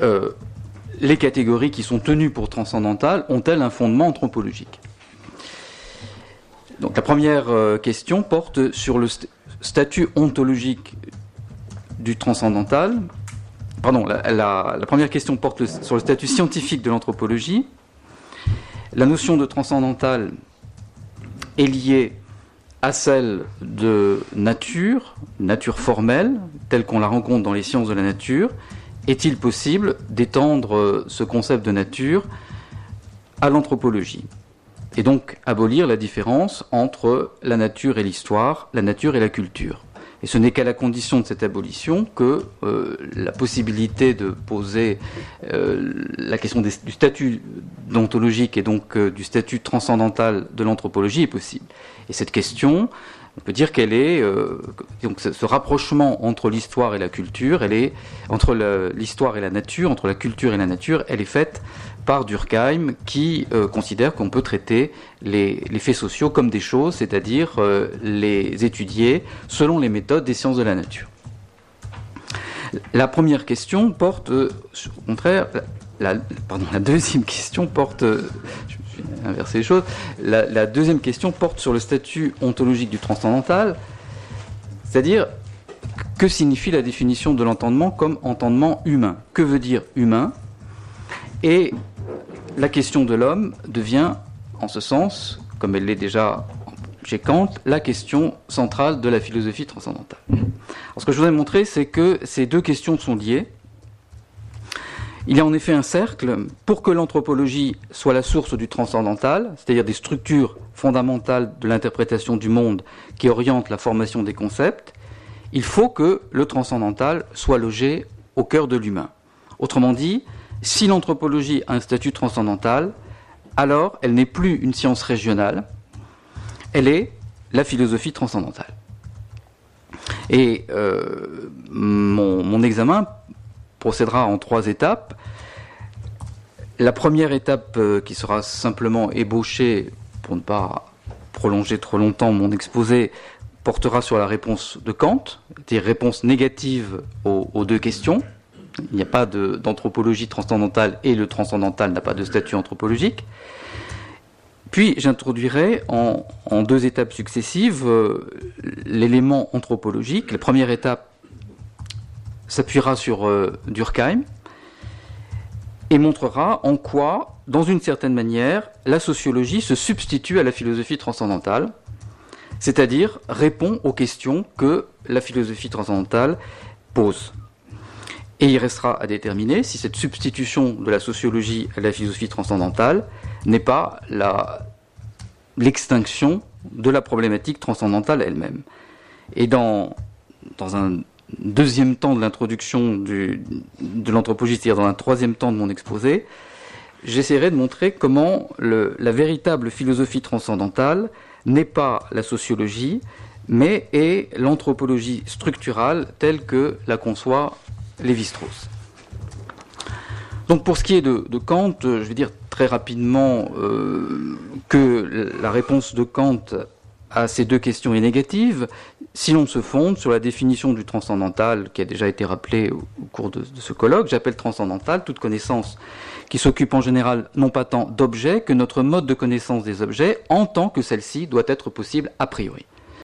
euh, les catégories qui sont tenues pour transcendantales ont-elles un fondement anthropologique? Donc la première euh, question porte sur le statut ontologique du transcendantal. Pardon, la, première question porte sur le statut scientifique de l'anthropologie. La notion de transcendantal est liée à celle de nature, nature formelle, telle qu'on la rencontre dans les sciences de la nature, est-il possible d'étendre ce concept de nature à l'anthropologie et donc abolir la différence entre la nature et l'histoire, la nature et la culture? Et ce n'est qu'à la condition de cette abolition que euh, la possibilité de poser euh, la question du statut d'ontologique et donc euh, du statut transcendantal de l'anthropologie est possible. Et cette question, on peut dire qu'elle est euh, donc ce, rapprochement entre l'histoire et la culture, elle est entre l'histoire et la nature, entre la culture et la nature, elle est faite par Durkheim qui euh, considère qu'on peut traiter les, faits sociaux comme des choses, c'est-à-dire euh, les étudier selon les méthodes des sciences de la nature. La première question porte, au contraire, la, pardon, la deuxième question porte, inverser les choses. La, deuxième question porte sur le statut ontologique du transcendantal, c'est-à-dire que signifie la définition de l'entendement comme entendement humain Que veut dire humain? Et la question de l'homme devient, en ce sens, comme elle l'est déjà chez Kant, la question centrale de la philosophie transcendantale. Alors, ce que je voudrais montrer, c'est que ces deux questions sont liées. Il y a en effet un cercle. Pour que l'anthropologie soit la source du transcendantal, c'est-à-dire des structures fondamentales de l'interprétation du monde qui orientent la formation des concepts, il faut que le transcendantal soit logé au cœur de l'humain. Autrement dit, si l'anthropologie a un statut transcendantal, alors elle n'est plus une science régionale, elle est la philosophie transcendantale. Et euh, mon examen procédera en trois étapes. La première étape euh, qui sera simplement ébauchée pour ne pas prolonger trop longtemps mon exposé portera sur la réponse de Kant, des réponses négatives aux, deux questions. Il n'y a pas d'anthropologie transcendantale et le transcendantal n'a pas de statut anthropologique. Puis j'introduirai en, deux étapes successives euh, l'élément anthropologique. La première étape s'appuiera sur euh, Durkheim et montrera en quoi, dans une certaine manière, la sociologie se substitue à la philosophie transcendantale, c'est-à-dire répond aux questions que la philosophie transcendantale pose. Et il restera à déterminer si cette substitution de la sociologie à la philosophie transcendantale n'est pas l'extinction de la problématique transcendantale elle-même. Et dans, dans un deuxième temps de l'introduction de l'anthropologie, c'est-à-dire dans un troisième temps de mon exposé, j'essaierai de montrer comment la véritable philosophie transcendantale n'est pas la sociologie, mais est l'anthropologie structurale telle que la conçoit Lévi-Strauss. Donc pour ce qui est de, Kant, je vais dire très rapidement euh, que la réponse de Kant à ces deux questions est négative si l'on se fonde sur la définition du transcendantal qui a déjà été rappelée au, cours de, ce colloque. J'appelle transcendantal toute connaissance qui s'occupe en général non pas tant d'objets que notre mode de connaissance des objets en tant que celle-ci doit être possible a priori.